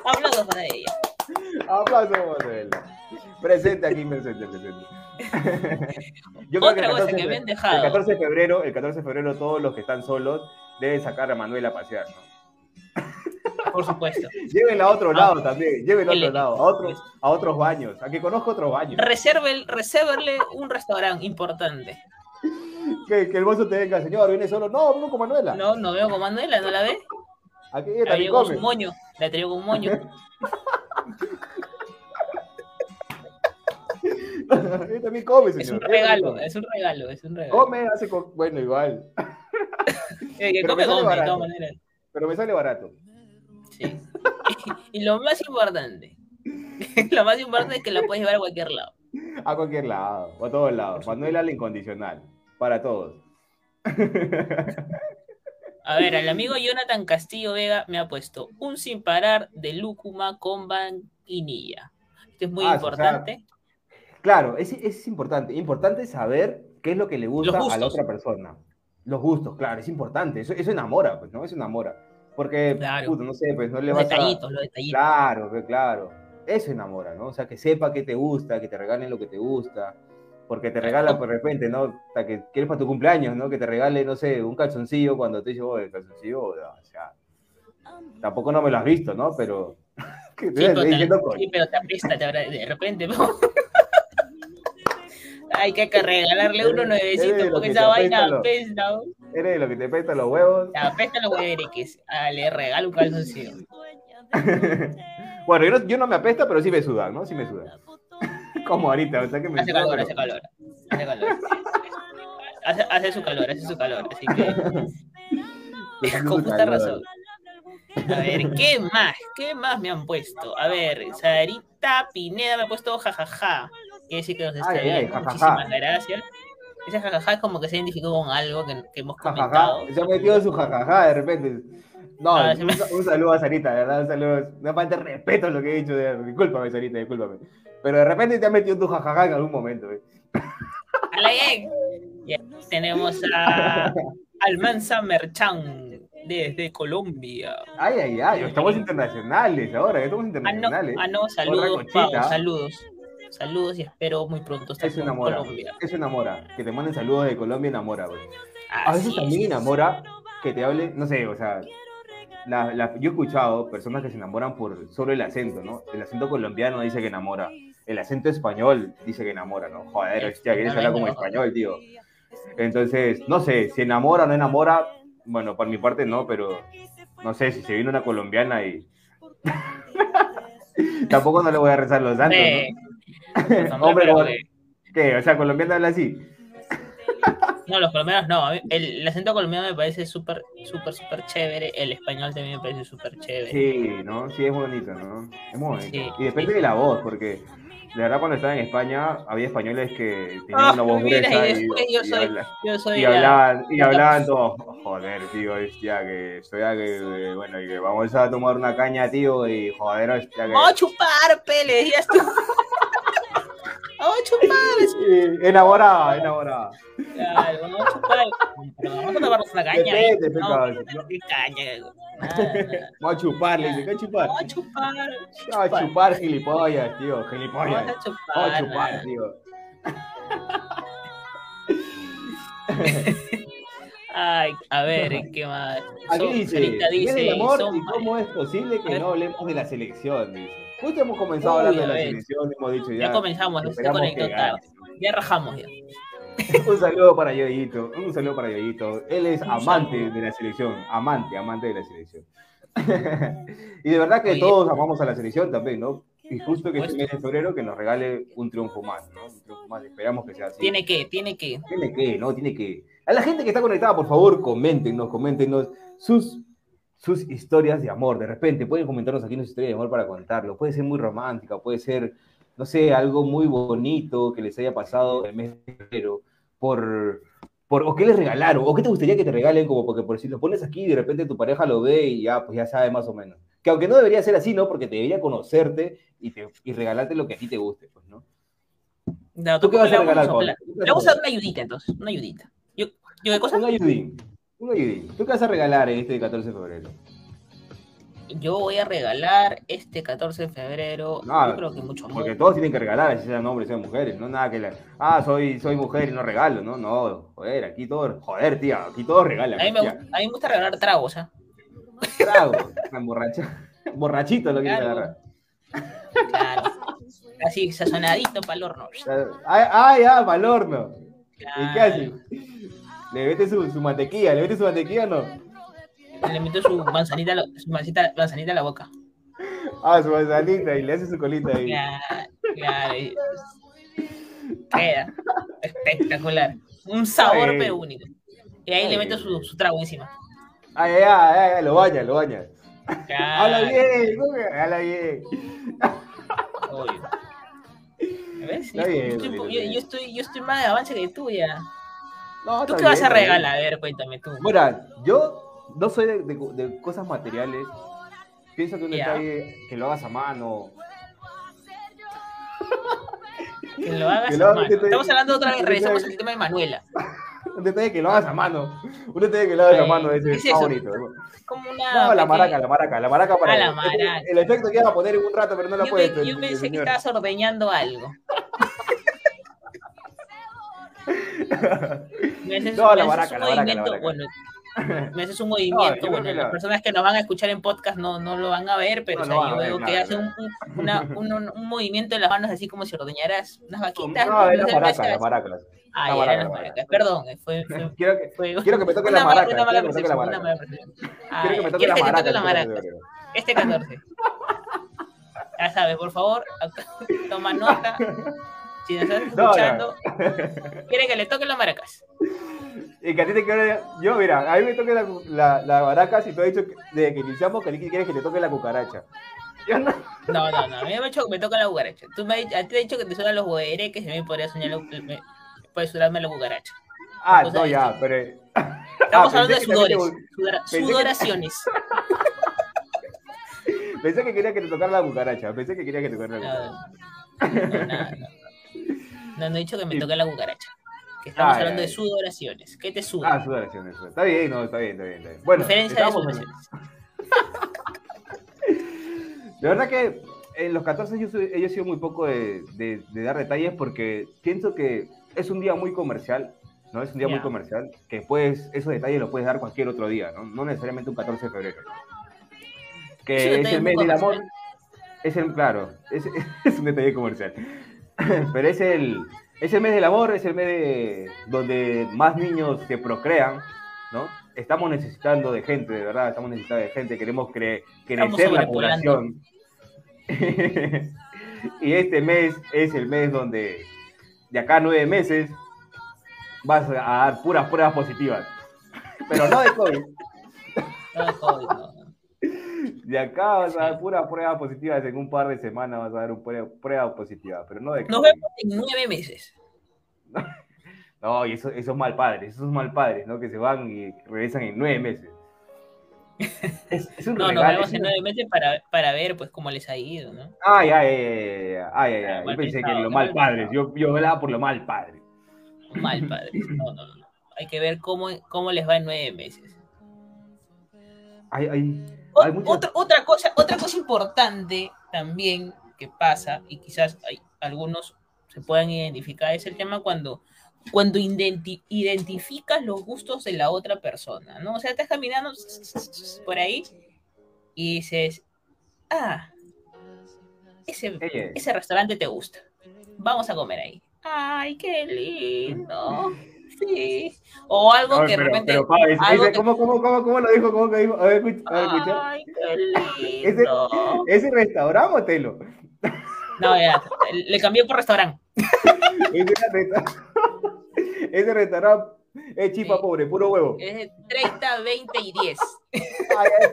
Aplausos para ella. Aplauso, Manuela. Presente aquí, presente, presente. Yo creo que Otra el cosa 14, que me han dejado. el 14 de febrero, el 14 de febrero todos los que están solos deben sacar a Manuela a pasear, ¿no? Por supuesto. Llévenla a otro lado también, llévenla a otro lado, a otros, a otros baños, a que conozca otros baños. Reserve, resérvele un restaurante importante. Que, que el mozo te venga, señor, viene solo. No, vengo con Manuela. No, no veo con Manuela, ¿no la ve? Aquí La veo con su moño. La traigo con moño. Él también come, señor. Es un regalo, es un regalo, es un regalo. Come, hace bueno, igual. Eh, que come, come, de todas maneras. Pero me sale barato. Sí. Y lo más importante, lo más importante es que la puedes llevar a cualquier lado. A cualquier lado, a todos lados. Manuela la incondicional. Para todos. A ver, el amigo Jonathan Castillo Vega me ha puesto un sin parar de lúcuma con vainilla. Esto es muy Ah, o importante. Claro, es, es importante. Importante saber qué es lo que le gusta a la otra persona. Los gustos, claro, es importante. Eso, eso enamora, pues, ¿no? Eso enamora. Porque, Claro. no sé, pues no le los vas a... detallitos, los detallitos. Claro, pues, claro. Eso enamora, ¿no? O sea, que sepa qué te gusta, que te regalen lo que te gusta. Porque te regalan de repente, ¿no? Sea, que quieres para tu cumpleaños, ¿no? Que te regale, no sé, un calzoncillo cuando te dice, oh, el calzoncillo, o sea, tampoco no me lo has visto, ¿no? Pero, que Sí, pero te, sí, pero te apesta te habrá- de repente. ¿no? Hay que regalarle uno nuevecito porque que esa vaina apesta apesta. Eres de lo que te prestan los huevos. Te apesta los. Ah, le regalo un calzoncillo. bueno, yo no, yo no me apesta, pero sí me suda, ¿no? Sí me suda. Como ahorita, o sea que me Hace suda, calor, pero- hace calor. Hace calor. Hace, hace su calor, hace su calor. Así que, con justa calor. razón. A ver, ¿qué más? ¿Qué más me han puesto? A ver, Sarita Pineda me ha puesto jajaja. Quiere decir que nos está jajaja. Muchísimas gracias. Ese jajaja es como que se identificó con algo que, que hemos comentado. se ha metido su jajaja de repente. No, Ah, un, se me- un saludo a Sarita, de verdad, un saludo. No falta respeto lo que he dicho. De, discúlpame, Sarita, discúlpame. Pero de repente te has metido tu jajaja en algún momento. ¿eh? ¡Hala, bien! Ya tenemos a Almanza Merchan desde Colombia. Ay, ay, ay, estamos internacionales ahora, estamos Ah, no, internacionales. ah, no, saludos. Pau, saludos. Saludos y espero muy pronto estar en Colombia. eso enamora. Que te manden saludos de Colombia enamora, güey. A veces también enamora que te hable, no sé, o sea, la- la- yo he escuchado personas que se enamoran por solo el acento, ¿no? El acento colombiano dice que enamora, el acento español dice que enamora, ¿no? Joder, hostia, quieres hablar como español, tío. Entonces, no sé, si enamora o no enamora, bueno, por mi parte no, pero no sé, si se viene una colombiana y... Tampoco no le voy a rezar los santos, ¿no? hombre, como- que- ¿qué? O sea, colombiana habla así. No, los colombianos no. El, el acento colombiano me parece súper, súper, súper chévere. El español también me parece súper chévere. Sí, ¿no? Sí, es bonito, ¿no? Es muy bonito. Sí, y depende sí. de la voz, porque de verdad cuando estaba en España había españoles que tenían Ah, una voz gruesa y y, yo y soy- habla- Yo soy y la- hablaban, y la- hablaban todos, joder, tío, hostia, que estoy a que, eh, bueno, y que vamos a tomar una caña, tío, y joder, hostia, que... Vamos a chupar, pele, decías tú. Vamos a chupar. Sí, enamorada, enamorada. Claro, vamos a chupar. Pero vamos a tomarnos una caña. ¿eh? Depende, No, cabrón. ¿qué caña? Nada. Vamos a chupar, le dice, ¿qué chupar? Vamos a chupar. Vamos a chupar, gilipollas, tío, gilipollas. Vamos a chupar. Vamos a chupar, tío. Ay, a ver, ¿qué más? Aquí dice, Sarita ¿qué es dice, el amor y cómo es posible que no hablemos de la selección? Dice. Justo hemos comenzado Uy, hablando de la selección, hemos dicho ya. Ya comenzamos, tarde. gane. Ya rajamos ya. Un saludo para Yoyito, un saludo para Yoyito. Él es Un amante saludo. de la selección, amante, amante de la selección. y de verdad que Oye. todos amamos a la selección también, ¿no? Y justo que este mes de febrero que nos regale un triunfo más, ¿no? Un triunfo más, esperamos que sea así. Tiene que, tiene que. Tiene que, ¿no? Tiene que. A la gente que está conectada, por favor, coméntenos, coméntenos sus, sus historias de amor. De repente, pueden comentarnos aquí una historia de amor para contarlo. Puede ser muy romántica, puede ser, no sé, algo muy bonito que les haya pasado el mes de febrero por, por, o qué les regalaron, o qué te gustaría que te regalen, como porque por si lo pones aquí y de repente tu pareja lo ve y ya, pues ya sabe más o menos. Que aunque no debería ser así, ¿no? Porque te debería conocerte y, te, y regalarte lo que a ti te guste, pues, ¿no? No, ¿Tú qué vas a regalar. Paula? Le vamos a dar una ayudita, entonces. Una ayudita. Yo, ¿yo qué cosa? Un ayudín, ¿Tú qué vas a regalar en este 14 de febrero? Yo voy a regalar este 14 de febrero. No, yo creo que mucho Porque amor. todos tienen que regalar, así sean hombres, sean mujeres, no nada que la, ah, soy, soy mujer y no regalo, no, no, joder, aquí todos, joder, tía, aquí todos regalan. A mí, me, tía. gu- a mí me gusta regalar tragos, ¿ah? Trago, emborracha, borrachito lo Claro. agarrar. Claro. Así, sazonadito para el horno. Ah, ah, ya, pa'l horno. ¿Y qué Claro. ¿Le mete su, su mantequilla? ¿Le mete su mantequilla o no? Le meto su manzanita, a la- su manzanita, manzanita a la boca. Ah, su manzanita y le hace su colita ahí. Claro, claro. Queda espectacular. Un sabor bien. pero único. Y ahí le meto bien. su, su trago encima. Ah, ya, ya, ya, ya, lo baña, lo baña. Habla Claro, bien, ¿cómo que? habla bien. obvio. ¿Ves? Yo- bien, yo, bien. yo estoy, yo estoy más de avance que tú ya. No, ¿Tú qué vas bien, a está bien. regalar? A ver, cuéntame tú. Mira, yo no soy de, de- de cosas materiales. Pienso que un Ya. detalle que lo hagas a mano. Que lo hagas Que lo a mano. Estamos hablando otra vez, regresamos al tema de Manuela. Un detalle que lo hagas a mano. Un detalle que lo hagas a mano ese ¿qué es es bonito. Como una. No, la maraca, la maraca, la maraca para Ah, la el- maraca. El, efecto que iba a poner en un rato, pero no la puedes. yo pensé que estabas ordeñando algo. Me haces, No, la baraca, un la baraca, la baraca. bueno, me haces un movimiento, creo bueno, las la- personas que nos van a escuchar en podcast no, no lo van a ver, pero No, o sea, no yo a ver veo que hace un, un- una- un- un- movimiento en las manos así como si ordeñaras unas vaquitas. No, es la Entonces, maraca, me la haces- maraca. Ah, ya, eran las la maracas. maraca. Perdón, eh, fue, fue, Quiero que, fue quiero que me toque una la maraca. una mala percepción, una mala percepción. Quiero que me toque ¿Quieres la maraca. toque la el maraca? 14 de febrero. Este 14. Ya sabes, por favor, toma nota. Si nos estás No, no. escuchando, quiere que le toque las maracas. Y que a ti te quede. Yo, mira, a mí me toque la, la, la si tú has dicho que, desde que iniciamos que quieres que te toque la cucaracha. Yo no. No, no, no. A mí me ha dicho que me toca la cucaracha. Tú me, has- a ti te he dicho que te suenan los guareques y a mí me podría soñar me- puede sonarme la cucaracha. Ah, no, ya, pero. Estamos Ah, hablando de sudores. te- sudoraciones. Pensé que quería que te tocara la cucaracha. Pensé que quería que te tocara la No, cucaracha. no, nada, no. No, no he dicho que me Sí. toque la cucaracha. Que estamos Ah, hablando ya, de sudoraciones. ¿Qué te suda? Ah, sudoración, eso. Está bien, no, está bien, está bien. Está bien. Bueno, Diferencia de sudoraciones. De verdad que en los 14 yo, soy- yo he sido muy poco de, de- de dar detalles porque pienso que es un día muy comercial, ¿no? Es un día muy Ya. comercial, que pues esos detalles los puedes dar cualquier otro día, ¿no? No necesariamente un 14 de febrero. Que Ese es, el muy mes del amor. Es el, claro, es, es un detalle comercial. Pero es el, es el mes del amor, es el mes de- donde más niños se procrean, ¿no? Estamos necesitando de gente, de verdad, estamos necesitando de gente, queremos cre- crecer la población. y este mes es el mes donde de acá a nueve meses vas a dar puras pruebas positivas. Pero no de COVID. No, COVID, no, no. De acá vas a dar puras pruebas positivas. En un par de semanas vas a dar una prueba, prueba positiva. Pero no de Nos vemos en nueve meses. No, y eso, esos mal padres, esos mal padres, ¿no? Que se van y regresan en nueve meses. Es, es un No, nos vemos en nueve meses para, para ver pues cómo les ha ido, ¿no? Ay, ay, ay, ay, ay, ay, ay. Yo pensé que lo mal padres. Yo, yo velaba por lo mal padre. Mal, padre. No, no, no. Hay que ver cómo, cómo les va en nueve meses. Hay, O- hay muchas- otra, otra, cosa, otra cosa importante también que pasa, y quizás hay, algunos se puedan identificar, es el tema cuando, cuando identi- identificas los gustos de la otra persona, ¿no? O sea, estás caminando por ahí y dices, ah, ese, ese restaurante te gusta. Vamos a comer ahí. Ay, qué lindo. Sí. O algo Ay, que de pero, repente. pero, Pablo, dice- algo dice, que- ¿cómo, cómo, cómo, cómo lo dijo? ¿Cómo que dijo? A ver, escucha. Ay, qué lindo. ¿Ese restaurante o telo? No, ya, le cambié por restaurante. Ese, resta- ese restaurante es chipa Sí. pobre, puro huevo. Es de 30, 20 y 10. Ay, ay.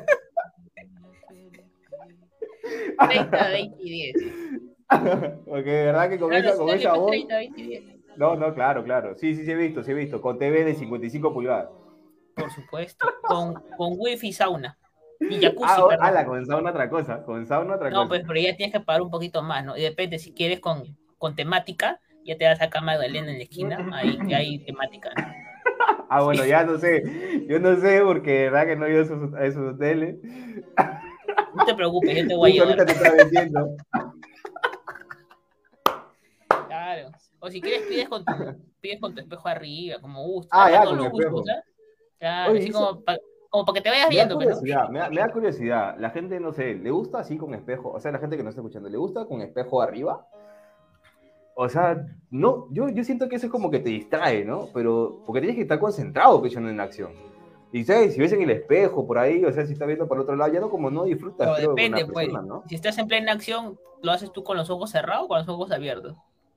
30, 20 y 10. Porque de verdad que Claro, esa, con esa voz, 30, 20 y 10. No, no, claro, claro. Sí, sí, sí he visto, sí he visto. Con TV de 55 pulgadas. Por supuesto. Con, con wifi y sauna. Y jacuzzi, Ah, ala, con sauna otra cosa. Con sauna otra No, cosa. pues pero ya tienes que pagar un poquito más, ¿no? Y depende, si quieres con, con temática, ya te vas a cama Magdalena en la esquina, ahí que hay temática, ¿no? Ah, bueno, ya no sé. Yo no sé porque de verdad que no he ido a esos, a esos hoteles. No te preocupes, yo te voy a llevar. te O si quieres, pides con tu, pides con tu espejo arriba, como gusta. Ah, ya, con Oye, así eso- como para como que te vayas Me da viendo, pero me da, me da curiosidad. La gente, no sé, ¿le gusta así con espejo? O sea, la gente que nos está escuchando, ¿le gusta con espejo arriba? O sea, no, yo, yo siento que eso es como que te distrae, ¿no? Pero, porque tienes que estar concentrado, pensando en la acción. Y, ¿sabes? Si ves en el espejo por ahí, o sea, si estás viendo para el otro lado, ya no como no disfrutas, Pero creo, depende, pues. Si estás en plena acción, ¿lo haces tú con los ojos cerrados o con los ojos abiertos?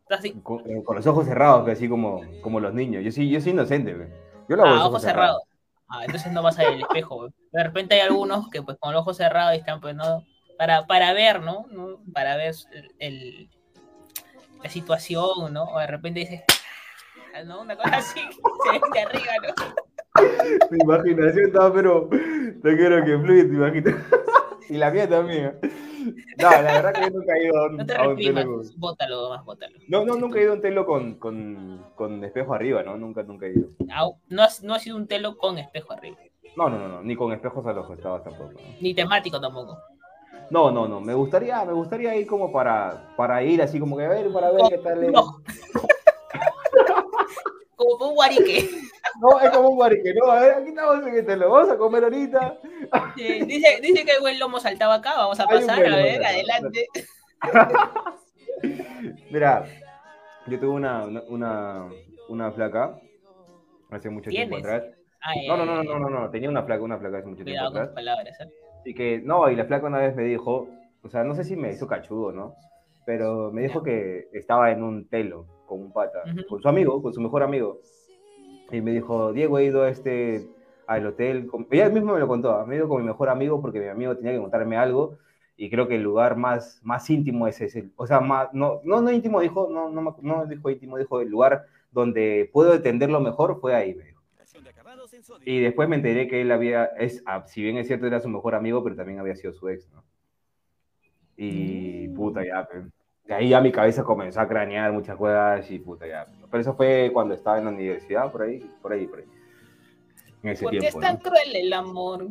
Así, Con, eh, con los ojos cerrados, que así como, como los niños. Yo sí, yo soy inocente, güey. Yo lo hago ah, ojos cerrados. Ah, entonces no vas a ver el espejo. güey. De repente hay algunos que pues con los ojos cerrados están pues no para, para ver, ¿no? ¿no? Para ver el, la situación, ¿no? O de repente dices, "Ah", ¿no? Una cosa así, se ven de arriba, ¿no? Mi imaginación está, pero te quiero que fluye tu imaginación. Y la mía también. No, la verdad que yo nunca he ido a un, No te a un telo con- bótalo más, bótalo. No, no, nunca he ido a un telo con, con, con espejo arriba, ¿no? Nunca, nunca he ido. Au, No ha, no ha sido un telo con espejo arriba, No, no, no, no, ni con espejos a los costados tampoco. ¿no? ni temático tampoco. No, no, no, me gustaría, me gustaría ir como para, para ir así como que a ver, para ver qué tal es. No. Como un guarique. No, es como un guarique, no, a ver, aquí estamos en este telo, vamos a comer ahorita. Sí, dice, dice que el buen lomo saltaba acá, vamos a pasar, a ver, adelante. Mira, yo tuve una, una, una, flaca hace mucho tiempo atrás. Ay, No, no, no, ay, no, no, no, tenía una flaca, una flaca hace mucho tiempo atrás. palabras. ¿eh? Y que, no, y la flaca una vez me dijo, o sea, no sé si me hizo cachudo, ¿no? Pero me dijo que estaba en un telo con un pata, con su amigo, con su mejor amigo. Y me dijo, Diego, he ido a este, al hotel. con-". Ella misma me lo contó, me he ido con mi mejor amigo porque mi amigo tenía que contarme algo. Y creo que el lugar más, más íntimo es ese. O sea, más, no, no, no íntimo, dijo, no, no, me- no dijo íntimo, dijo el lugar donde puedo entenderlo mejor fue ahí, me dijo. Y después me enteré que él había, es, ah, si bien es cierto, era su mejor amigo, pero también había sido su ex, ¿no? Y puta, ya. De ahí ya mi cabeza comenzó a cranear muchas cosas y puta, ya. Pero eso fue cuando estaba en la universidad, por ahí, por ahí, por ahí. En ese ¿Por qué tiempo, es tan ¿no? cruel el amor?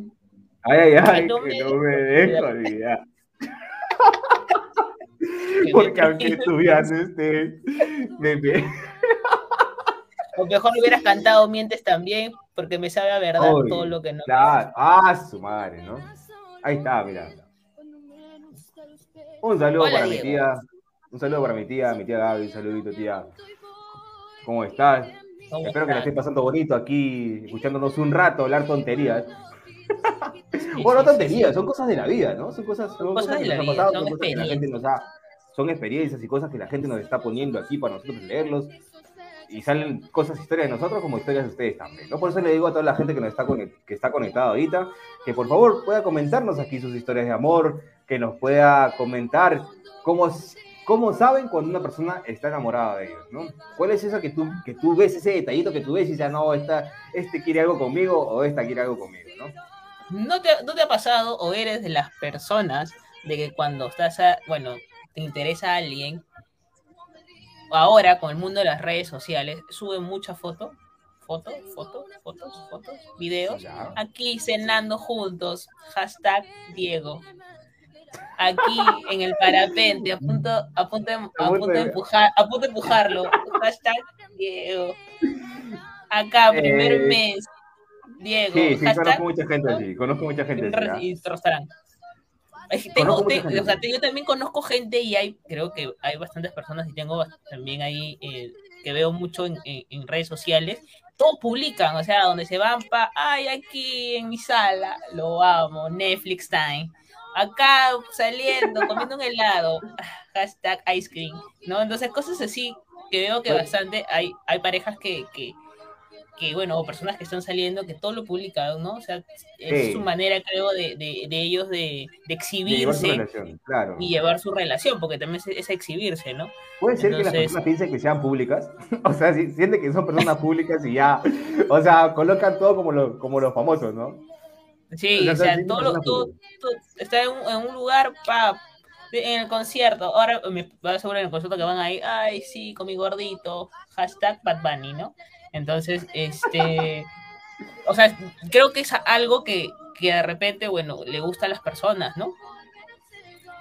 Ay, ay, ay, no que me no me dejo olvidar. Que Porque aunque estuvieras este, me, me- O mejor hubieras cantado Mientes también, porque me sabe a verdad todo lo que no. Claro, ah, su madre, ¿no? Ahí está, mira. Un saludo Hola, para mi tía. Un saludo para mi tía, mi tía Gaby, un saludito, tía. ¿Cómo estás? ¿Cómo Espero que la estés pasando bonito aquí, escuchándonos un rato hablar tonterías. Sí, Bueno, sí, tonterías, sí. son cosas de la vida, ¿no? Son cosas, son cosas que de la nos han pasado, son son cosas que la gente nos ha, son experiencias y cosas que la gente nos está poniendo aquí para nosotros leerlos. Y salen cosas, historias de nosotros como historias de ustedes también, ¿no? Por eso le digo a toda la gente que, nos está, conect- que está conectada ahorita, que por favor pueda comentarnos aquí sus historias de amor, que nos pueda comentar cómo, cómo saben cuando una persona está enamorada de ellos, ¿no? ¿Cuál es eso que tú, que tú ves, ese detallito que tú ves y dices, "Ah, no, esta, este quiere algo conmigo o esta quiere algo conmigo, ¿no? ¿No te, ¿No te ha pasado o eres de las personas de que cuando estás, a- bueno, te interesa a alguien, ahora con el mundo de las redes sociales, suben muchas fotos, fotos, fotos, fotos, fotos, videos, aquí cenando juntos, hashtag Diego. Aquí en el parapente, a punto, a punto, de, a punto de empujar, a punto de empujarlo, hashtag Diego. Acá, primer Eh, mes, Diego, Sí, sí, hashtag conozco mucha gente así, conozco mucha gente así. ¿ah? y que Tengo, te- o sea, te- yo también conozco gente y hay, creo que hay bastantes personas y tengo también ahí eh, que veo mucho en, en- en redes sociales. Todos publican, o sea, donde se van pa, ay, aquí en mi sala, lo amo, Netflix time. Acá saliendo, comiendo un helado, hashtag ice cream, ¿no? Entonces, cosas así que veo que bastante hay, hay parejas que, que, que, bueno, o personas que están saliendo, que todo lo publican, ¿no? O sea, es Sí. su manera, creo, de, de, de ellos de, de De llevar su exhibirse relación, claro. y llevar su relación, porque también es, es exhibirse, ¿no? Puede ser que las Entonces- personas piensen que sean públicas, o sea, si sienten que son personas públicas y ya, o sea, colocan todo como, lo- como los famosos, ¿no? Sí, O sea, todo, lo- todo, está en un, en un lugar, en el concierto, ahora me va a asegurar en el concierto que van ahí, ay, sí, con mi gordito, hashtag Bad Bunny, ¿no? Entonces, este, o sea, creo que es algo que, que de repente, bueno, le gusta a las personas, ¿no?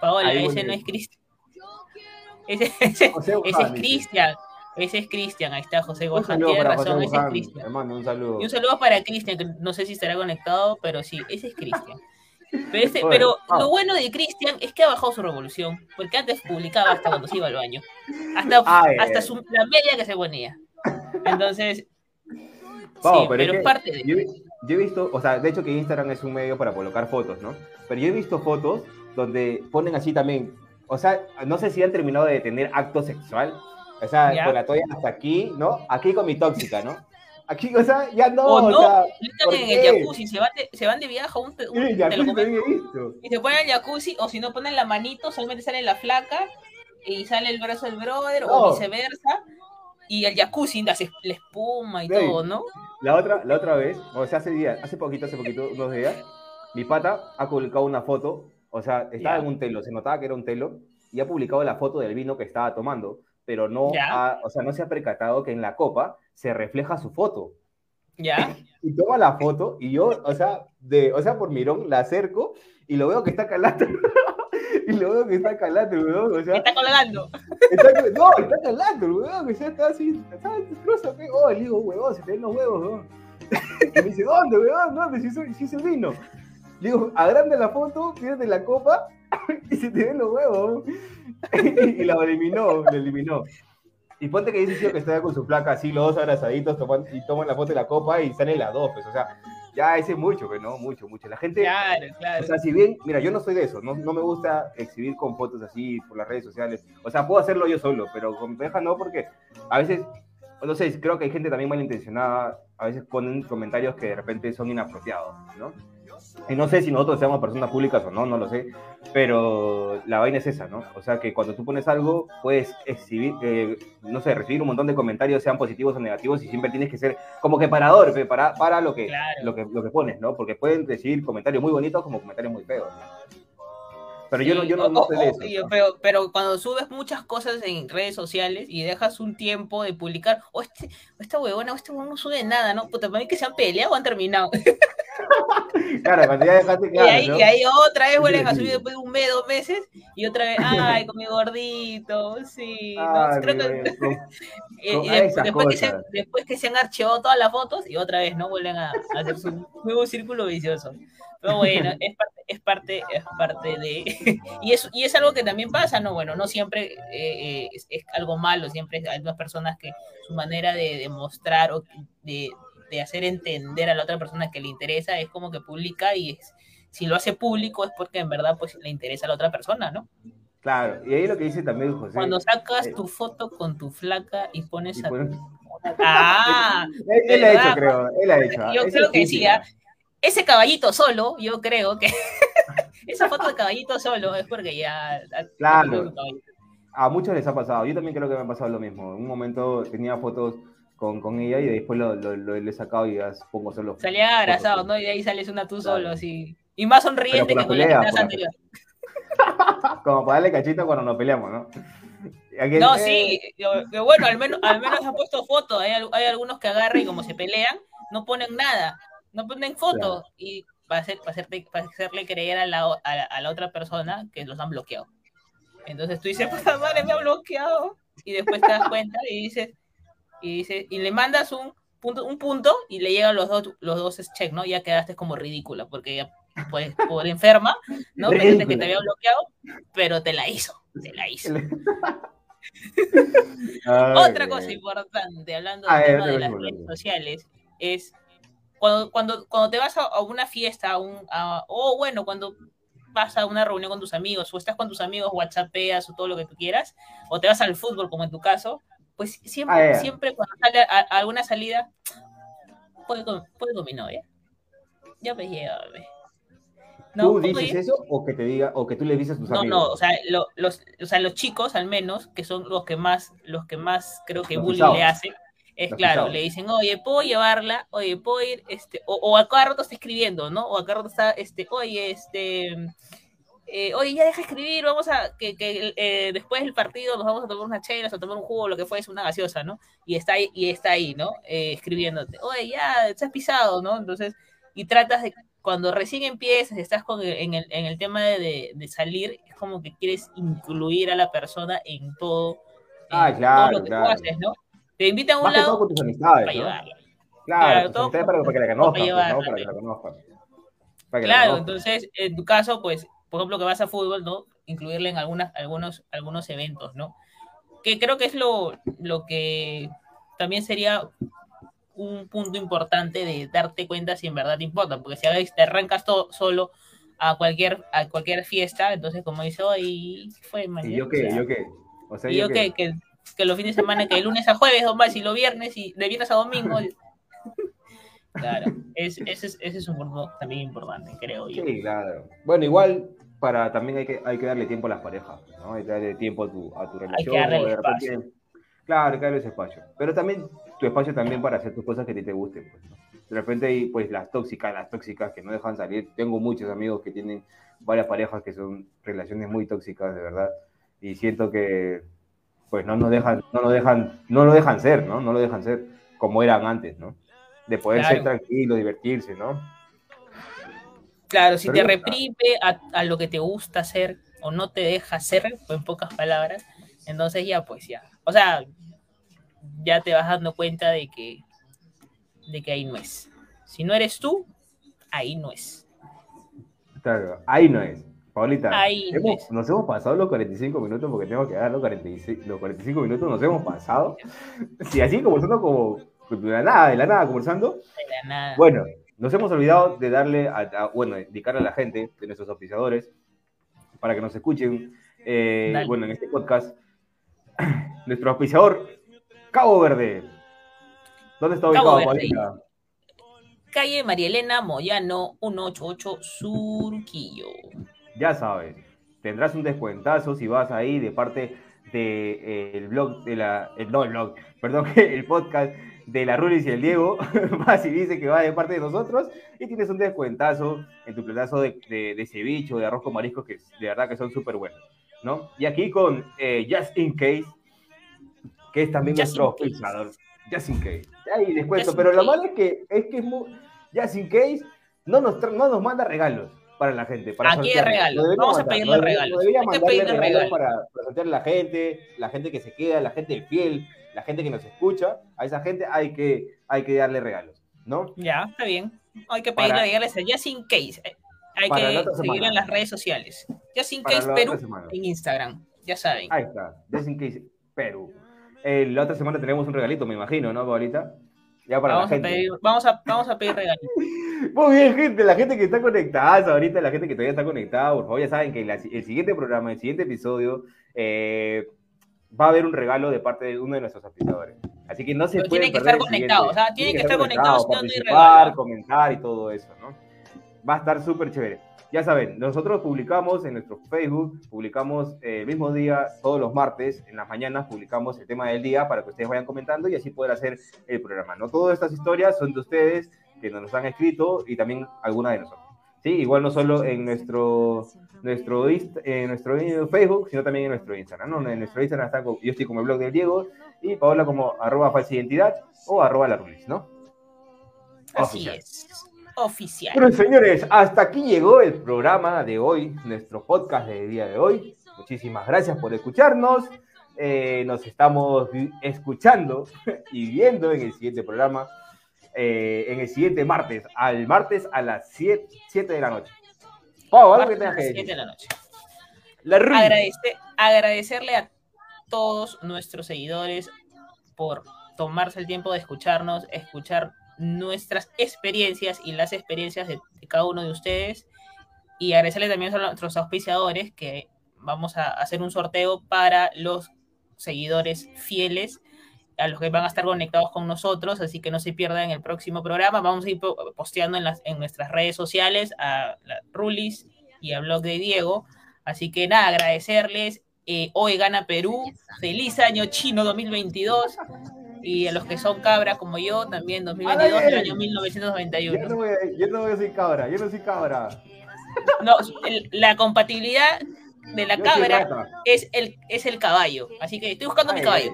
Paola, Ahí ese no es Cristian. Ese, ese, es. Cristian. Ese es Cristian, ahí está José saludo tiene razón, ese es Cristian. hermano, un saludo. Y un saludo para Cristian, que no sé si estará conectado, pero sí, ese es Cristian. Pero, este, Oye, pero ah. lo bueno de Cristian es que ha bajado su revolución, porque antes publicaba hasta cuando se iba al baño, hasta, Ay, hasta ay. su, la media que se ponía. Entonces, Vamos, sí, pero, es es que parte de... Yo, yo he visto, o sea, de hecho que Instagram es un medio para colocar fotos, ¿no? Pero yo he visto fotos donde ponen así también, o sea, no sé si han terminado de tener acto sexual, o sea, Ya. con la toalla hasta aquí, ¿no? Aquí con mi tóxica, ¿no? Aquí, o sea, ya no, O o, no, sea, Están ¿por en el qué? jacuzzi, se van de, se van de viaje a un, un- sí, visto. y se ponen al jacuzzi, o si no ponen la manito, solamente sale la flaca, y sale el brazo del brother, No. o viceversa, y el jacuzzi, la, la espuma y Sí. todo, ¿no? La otra, la otra vez, o sea, hace días, hace poquito, hace poquito, unos días, mi pata ha publicado una foto, o sea, estaba Ya. en un telo, se notaba que era un telo, y ha publicado la foto del vino que estaba tomando, pero no, ha- o sea, no se ha percatado que en la copa se refleja su foto. ¿Ya? Y toma la foto, y yo, o sea, de, o sea, por mirón, la acerco, y lo veo que está calando. y lo veo que está calando, weón, o sea, Está colgando. Está, no, está calando, huevón, que ya está así, está destrozo. Oh, le digo, huevón, se te ven los huevos, huevón. Y me dice, ¿dónde, huevón? ¿Dónde? Si, soy, si es el vino. Le digo, agranda la foto, pídete la copa y se te ven los huevos. y, la eliminó, la eliminó. Y ponte que dice tío que está con su placa así, los dos abrazaditos, toman, y toman la foto de la copa y salen las dos, pues, o sea, ya ese es mucho, pues, ¿no? Mucho, mucho. La gente, Claro, o claro. sea, si bien, mira, yo no soy de eso, no, no me gusta exhibir con fotos así por las redes sociales. O sea, puedo hacerlo yo solo, pero con pareja no, porque a veces, no sé, creo que hay gente también malintencionada, a veces ponen comentarios que de repente son inapropiados, ¿no? Y no sé si nosotros seamos personas públicas o no, no lo sé, pero la vaina es esa, ¿no? O sea, que cuando tú pones algo, puedes exhibir, eh, no sé, recibir un montón de comentarios, sean positivos o negativos, y siempre tienes que ser como que parador, para, para lo, que, Claro. lo, que, lo que pones, ¿no? Porque pueden recibir comentarios muy bonitos como comentarios muy feos, ¿no? Pero yo no, yo no, sé de eso. y- pero, pero cuando subes muchas cosas en redes sociales y dejas un tiempo de publicar, o este, o esta huevona o este huevón no sube nada, ¿no? Puta, para mí que se han peleado o han terminado. Claro, cuando ya dejaste y, claro, ahí, ¿no? y ahí otra vez vuelven a subir después de un mes, dos meses, y otra vez, ay, con mi gordito, sí. que- con- y- con y que se, después que se han archivado todas las fotos, y otra vez, ¿no? Vuelven a, a hacer su nuevo círculo vicioso. Pero bueno, es parte, es parte, es parte de... y, es, y es algo que también pasa, ¿no? Bueno, no siempre eh, eh, es, es algo malo, siempre hay unas personas que su manera de demostrar o de, de hacer entender a la otra persona que le interesa es como que publica y es, si lo hace público es porque en verdad pues le interesa a la otra persona, ¿no? Claro, y ahí lo que dice también José. Cuando sacas eh, tu foto con tu flaca y pones y a... Ah, él, él ha hecho, creo, él ha hecho. yo creo que sí. Ese caballito solo, yo creo que esa foto de caballito solo es porque ya... Claro. A muchos les ha pasado, yo también creo que me ha pasado lo mismo. En un momento tenía fotos con, con ella y después lo, lo, lo- le he sacado y ya pongo solo. Salían abrazados, fotos. ¿no? Y de ahí sales una tú Claro. solo, así. Y más sonriente que con la que la anterior. Como para darle cachito cuando nos peleamos, ¿no? No, eh, sí, que bueno, al menos, al menos han puesto fotos. Hay, hay algunos que agarran y como se pelean, no ponen nada, no ponen fotos. Y para, hacer, para, hacerte- para hacerle creer a la, a, la, a la otra persona que los han bloqueado. Entonces tú dices, puta madre, me ha bloqueado. Y después te das cuenta y dices, y dices, y le mandas un punto, un punto y le llegan los dos, los dos check, ¿no? Ya quedaste como ridícula, porque ya pues por enferma, ¿no? Pensaste que te había bloqueado, pero te la hizo, te la hizo. ay, Otra cosa importante, hablando Ah, del tema de las redes sociales, es cuando, cuando, cuando te vas a, a una fiesta, a un, a- o bueno, cuando vas a una reunión con tus amigos, o estás con tus amigos, whatsappeas o todo lo que tú quieras, o te vas al fútbol, como en tu caso, pues siempre, Ah, siempre cuando sale a, a alguna salida, puede con, puede con mi novia. Ya me llévame. ¿Tú dices eso o que te diga, o que tú le dices a tus no, amigos? No, o sea, los, o sea, los chicos al menos, que son los que más, los que más creo que Los bullying le hacen, es claro, le dicen, oye, ¿puedo llevarla? Oye, ¿puedo ir? Este, o, o a cada rato está escribiendo, ¿no? O a cada rato está, este, oye, este, eh, oye, ya deja de escribir, vamos a, que, que eh, después del partido nos vamos a tomar unas chelas, a tomar un jugo, lo que fuese, una gaseosa, ¿no? Y está ahí, y está ahí, ¿no? Eh, escribiéndote, oye, ya, te has pisado, ¿no? Entonces, y tratas de, cuando recién empiezas, estás con el- en, el, en el tema de, de- salir, es como que quieres incluir a la persona en todo, en Ah, claro, todo lo que tú haces, ¿no? Te invitan a un Más que todo lado con tus amistades, para ¿no? llevarla. Claro, Claro, todo para, para que la conozcan, pues, ¿no? Para que la conozcan. Para que la Claro, conozcan. entonces, en tu caso, pues, por ejemplo, que vas a fútbol, ¿no? Incluirle en algunas, algunos, algunos eventos, ¿no? Que creo que es lo, lo que también sería un punto importante de darte cuenta si en verdad te importa, porque si a veces te arrancas todo solo a cualquier, a cualquier fiesta, entonces como dice, hoy fue man, ¿Y yo o qué? sea, ¿Yo qué? O sea, y yo que, que, que los fines de semana, que de lunes a jueves, nomás, y los viernes, y de viernes a domingo. Claro, es, ese, es, ese es un punto también importante, creo yo. Sí, claro. Bueno, igual para también hay que, hay que darle tiempo a las parejas, ¿no? Hay que darle tiempo a tu, a tu relación. darle o de el espacio. repente- Claro, hay que darle ese espacio. Pero también tu espacio también para hacer tus cosas que a ti te gusten, pues, ¿no? De repente hay pues las tóxicas, las tóxicas que no dejan salir. Tengo muchos amigos que tienen varias parejas que son relaciones muy tóxicas, de verdad. Y siento que pues no nos dejan, no nos dejan, no lo dejan ser, ¿no? No lo dejan ser como eran antes, ¿no? De poder ser tranquilo, divertirse, ¿no? Claro, si Pero te reprime a, a lo que te gusta hacer o no te deja hacer, en pocas palabras, entonces ya, pues ya. O sea, ya te vas dando cuenta de que, de que ahí no es. Si no eres tú, ahí no es. Claro, ahí no es. Paulita, Ahí hemos- nos hemos pasado los 45 minutos porque tengo que dar los 45, los 45 minutos, nos hemos pasado. Sí, así conversando como de la nada, de la nada conversando. De la nada. Bueno, nos hemos olvidado de darle, a, a- bueno, indicar a la gente, de nuestros oficiadores, para que nos escuchen, eh, bueno, en este podcast, nuestro auspiciador, Cabo Verde. ¿Dónde está ubicado. Paulita? Calle María Elena Moyano, 188 Surquillo. Ya sabes, tendrás un descuentazo si vas ahí de parte del blog de la, el, no el blog, perdón, el podcast de la Rulis y el Diego, vas y dice que va de parte de nosotros y tienes un descuentazo en tu platazo de, de, de ceviche o de arroz con mariscos que de verdad que son súper buenos, ¿no? Y aquí con eh, Just In Case, que es también Just nuestro auspiciador, Just In Case. Hay descuento, pero lo malo es que es que es muy, Just In Case no nos, no nos manda regalos para la gente. Para Aquí hay sortear. regalos. Lo debería Vamos a mandar, pedirle lo debería- regalos. Hay que pedirle regalos. Para, para sortear a la gente, la gente que se queda, la gente fiel, la gente que nos escucha. A esa gente hay que, hay que darle regalos, ¿no? Ya, está bien. Hay que pedirle regalos a Just In Case. Eh, Hay que seguirlo en las redes sociales. Just In Case Perú en Instagram. Ya saben. Ahí está, Just in case, Perú. Eh, la otra semana tenemos un regalito, me imagino, ¿no, Paulita? Ya para vamos, la a pedir, vamos, a, vamos a pedir regalos. Muy bien, gente, la gente que está conectada ahorita, la gente que todavía está conectada, por favor, ya saben que la- el siguiente programa, el siguiente episodio, eh, va a haber un regalo de parte de uno de nuestros auspiciadores. Así que no se Pero pueden tienen que estar conectados, o sea, tienen que estar conectados, participar, comentar y todo eso, ¿no? Va a estar súper chévere. Ya saben, nosotros publicamos en nuestro Facebook, publicamos eh, el mismo día, todos los martes, en las mañanas, publicamos el tema del día para que ustedes vayan comentando y así poder hacer el programa. No todas estas historias son de ustedes que nos han escrito y también algunas de nosotros. Sí, igual no solo en nuestro, nuestro, en nuestro Facebook, sino también en nuestro Instagram. ¿no? En nuestro Instagram está como- yo estoy como el blog del Diego y Paola como arroba falsa identidad o arroba la Rulis, ¿no? Así Oficial. es. Oficial. Bueno, señores, hasta aquí llegó el programa de hoy, nuestro podcast del día de hoy. Muchísimas gracias por escucharnos. Eh, nos estamos escuchando y viendo en el siguiente programa, eh, en el siguiente martes, al martes a las 7, de la noche. Pau, algo que tengas que 7 de decir. la noche. La Rulis. Agradece- agradecerle a todos nuestros seguidores por tomarse el tiempo de escucharnos, escuchar nuestras experiencias y las experiencias de, de cada uno de ustedes. Y agradecerle también a nuestros auspiciadores que vamos a hacer un sorteo para los seguidores fieles a los que van a estar conectados con nosotros, así que no se pierdan el próximo programa. Vamos a ir posteando en, las, en nuestras redes sociales a Rulis y a Blog de Diego. Así que nada, agradecerles. Eh, hoy gana Perú. Feliz año chino 2022. Y a los que son cabra como yo, también 2022, el año 1991. Yo no, voy yo no voy a ser cabra, yo no soy cabra. No, la compatibilidad de la cabra es el, es el caballo. Así que estoy buscando mi caballo.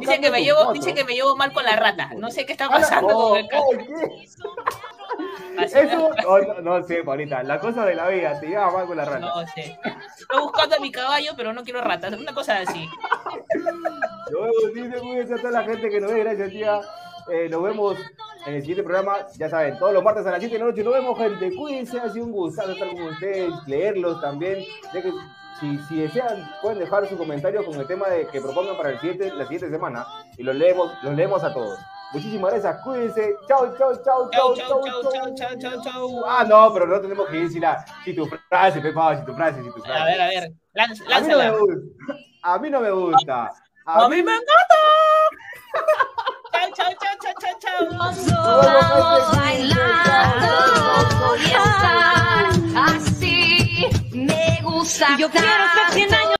dice, que me llevo, dice que me llevo mal con la rata. No sé qué está pasando con el Eso, no, no, sé, Paulita. La cosa de la vida, te lleva mal con la rata. No sé. Estoy buscando a mi caballo, pero no quiero ratas. Una cosa así. Nos vemos, dice, a toda la gente que nos ve. Gracias, tía. Eh, nos vemos en el siguiente programa. Ya saben, todos los martes a las 7 de la noche. Nos vemos, gente. Cuídense, ha sido un gusto estar con ustedes, leerlos también. si, si, desean, pueden dejar su comentario con el tema de que propongan para el siguiente, la siguiente semana y los leemos, los leemos a todos. Muchísimas gracias, cuídense. Chau, chau, chau, chau, chau, chau, chau, chau, chau. Ah, no, pero no tenemos que ir si, la, si tu frase, Pepa, si tu frase, si tu frase. A ver, a ver. A mí no me gusta. A mí no me gusta. A, mí me encanta. chau, chau, chau, chau, chau, chau. Bailando y estar así me gusta. Yo quiero ser 100 años.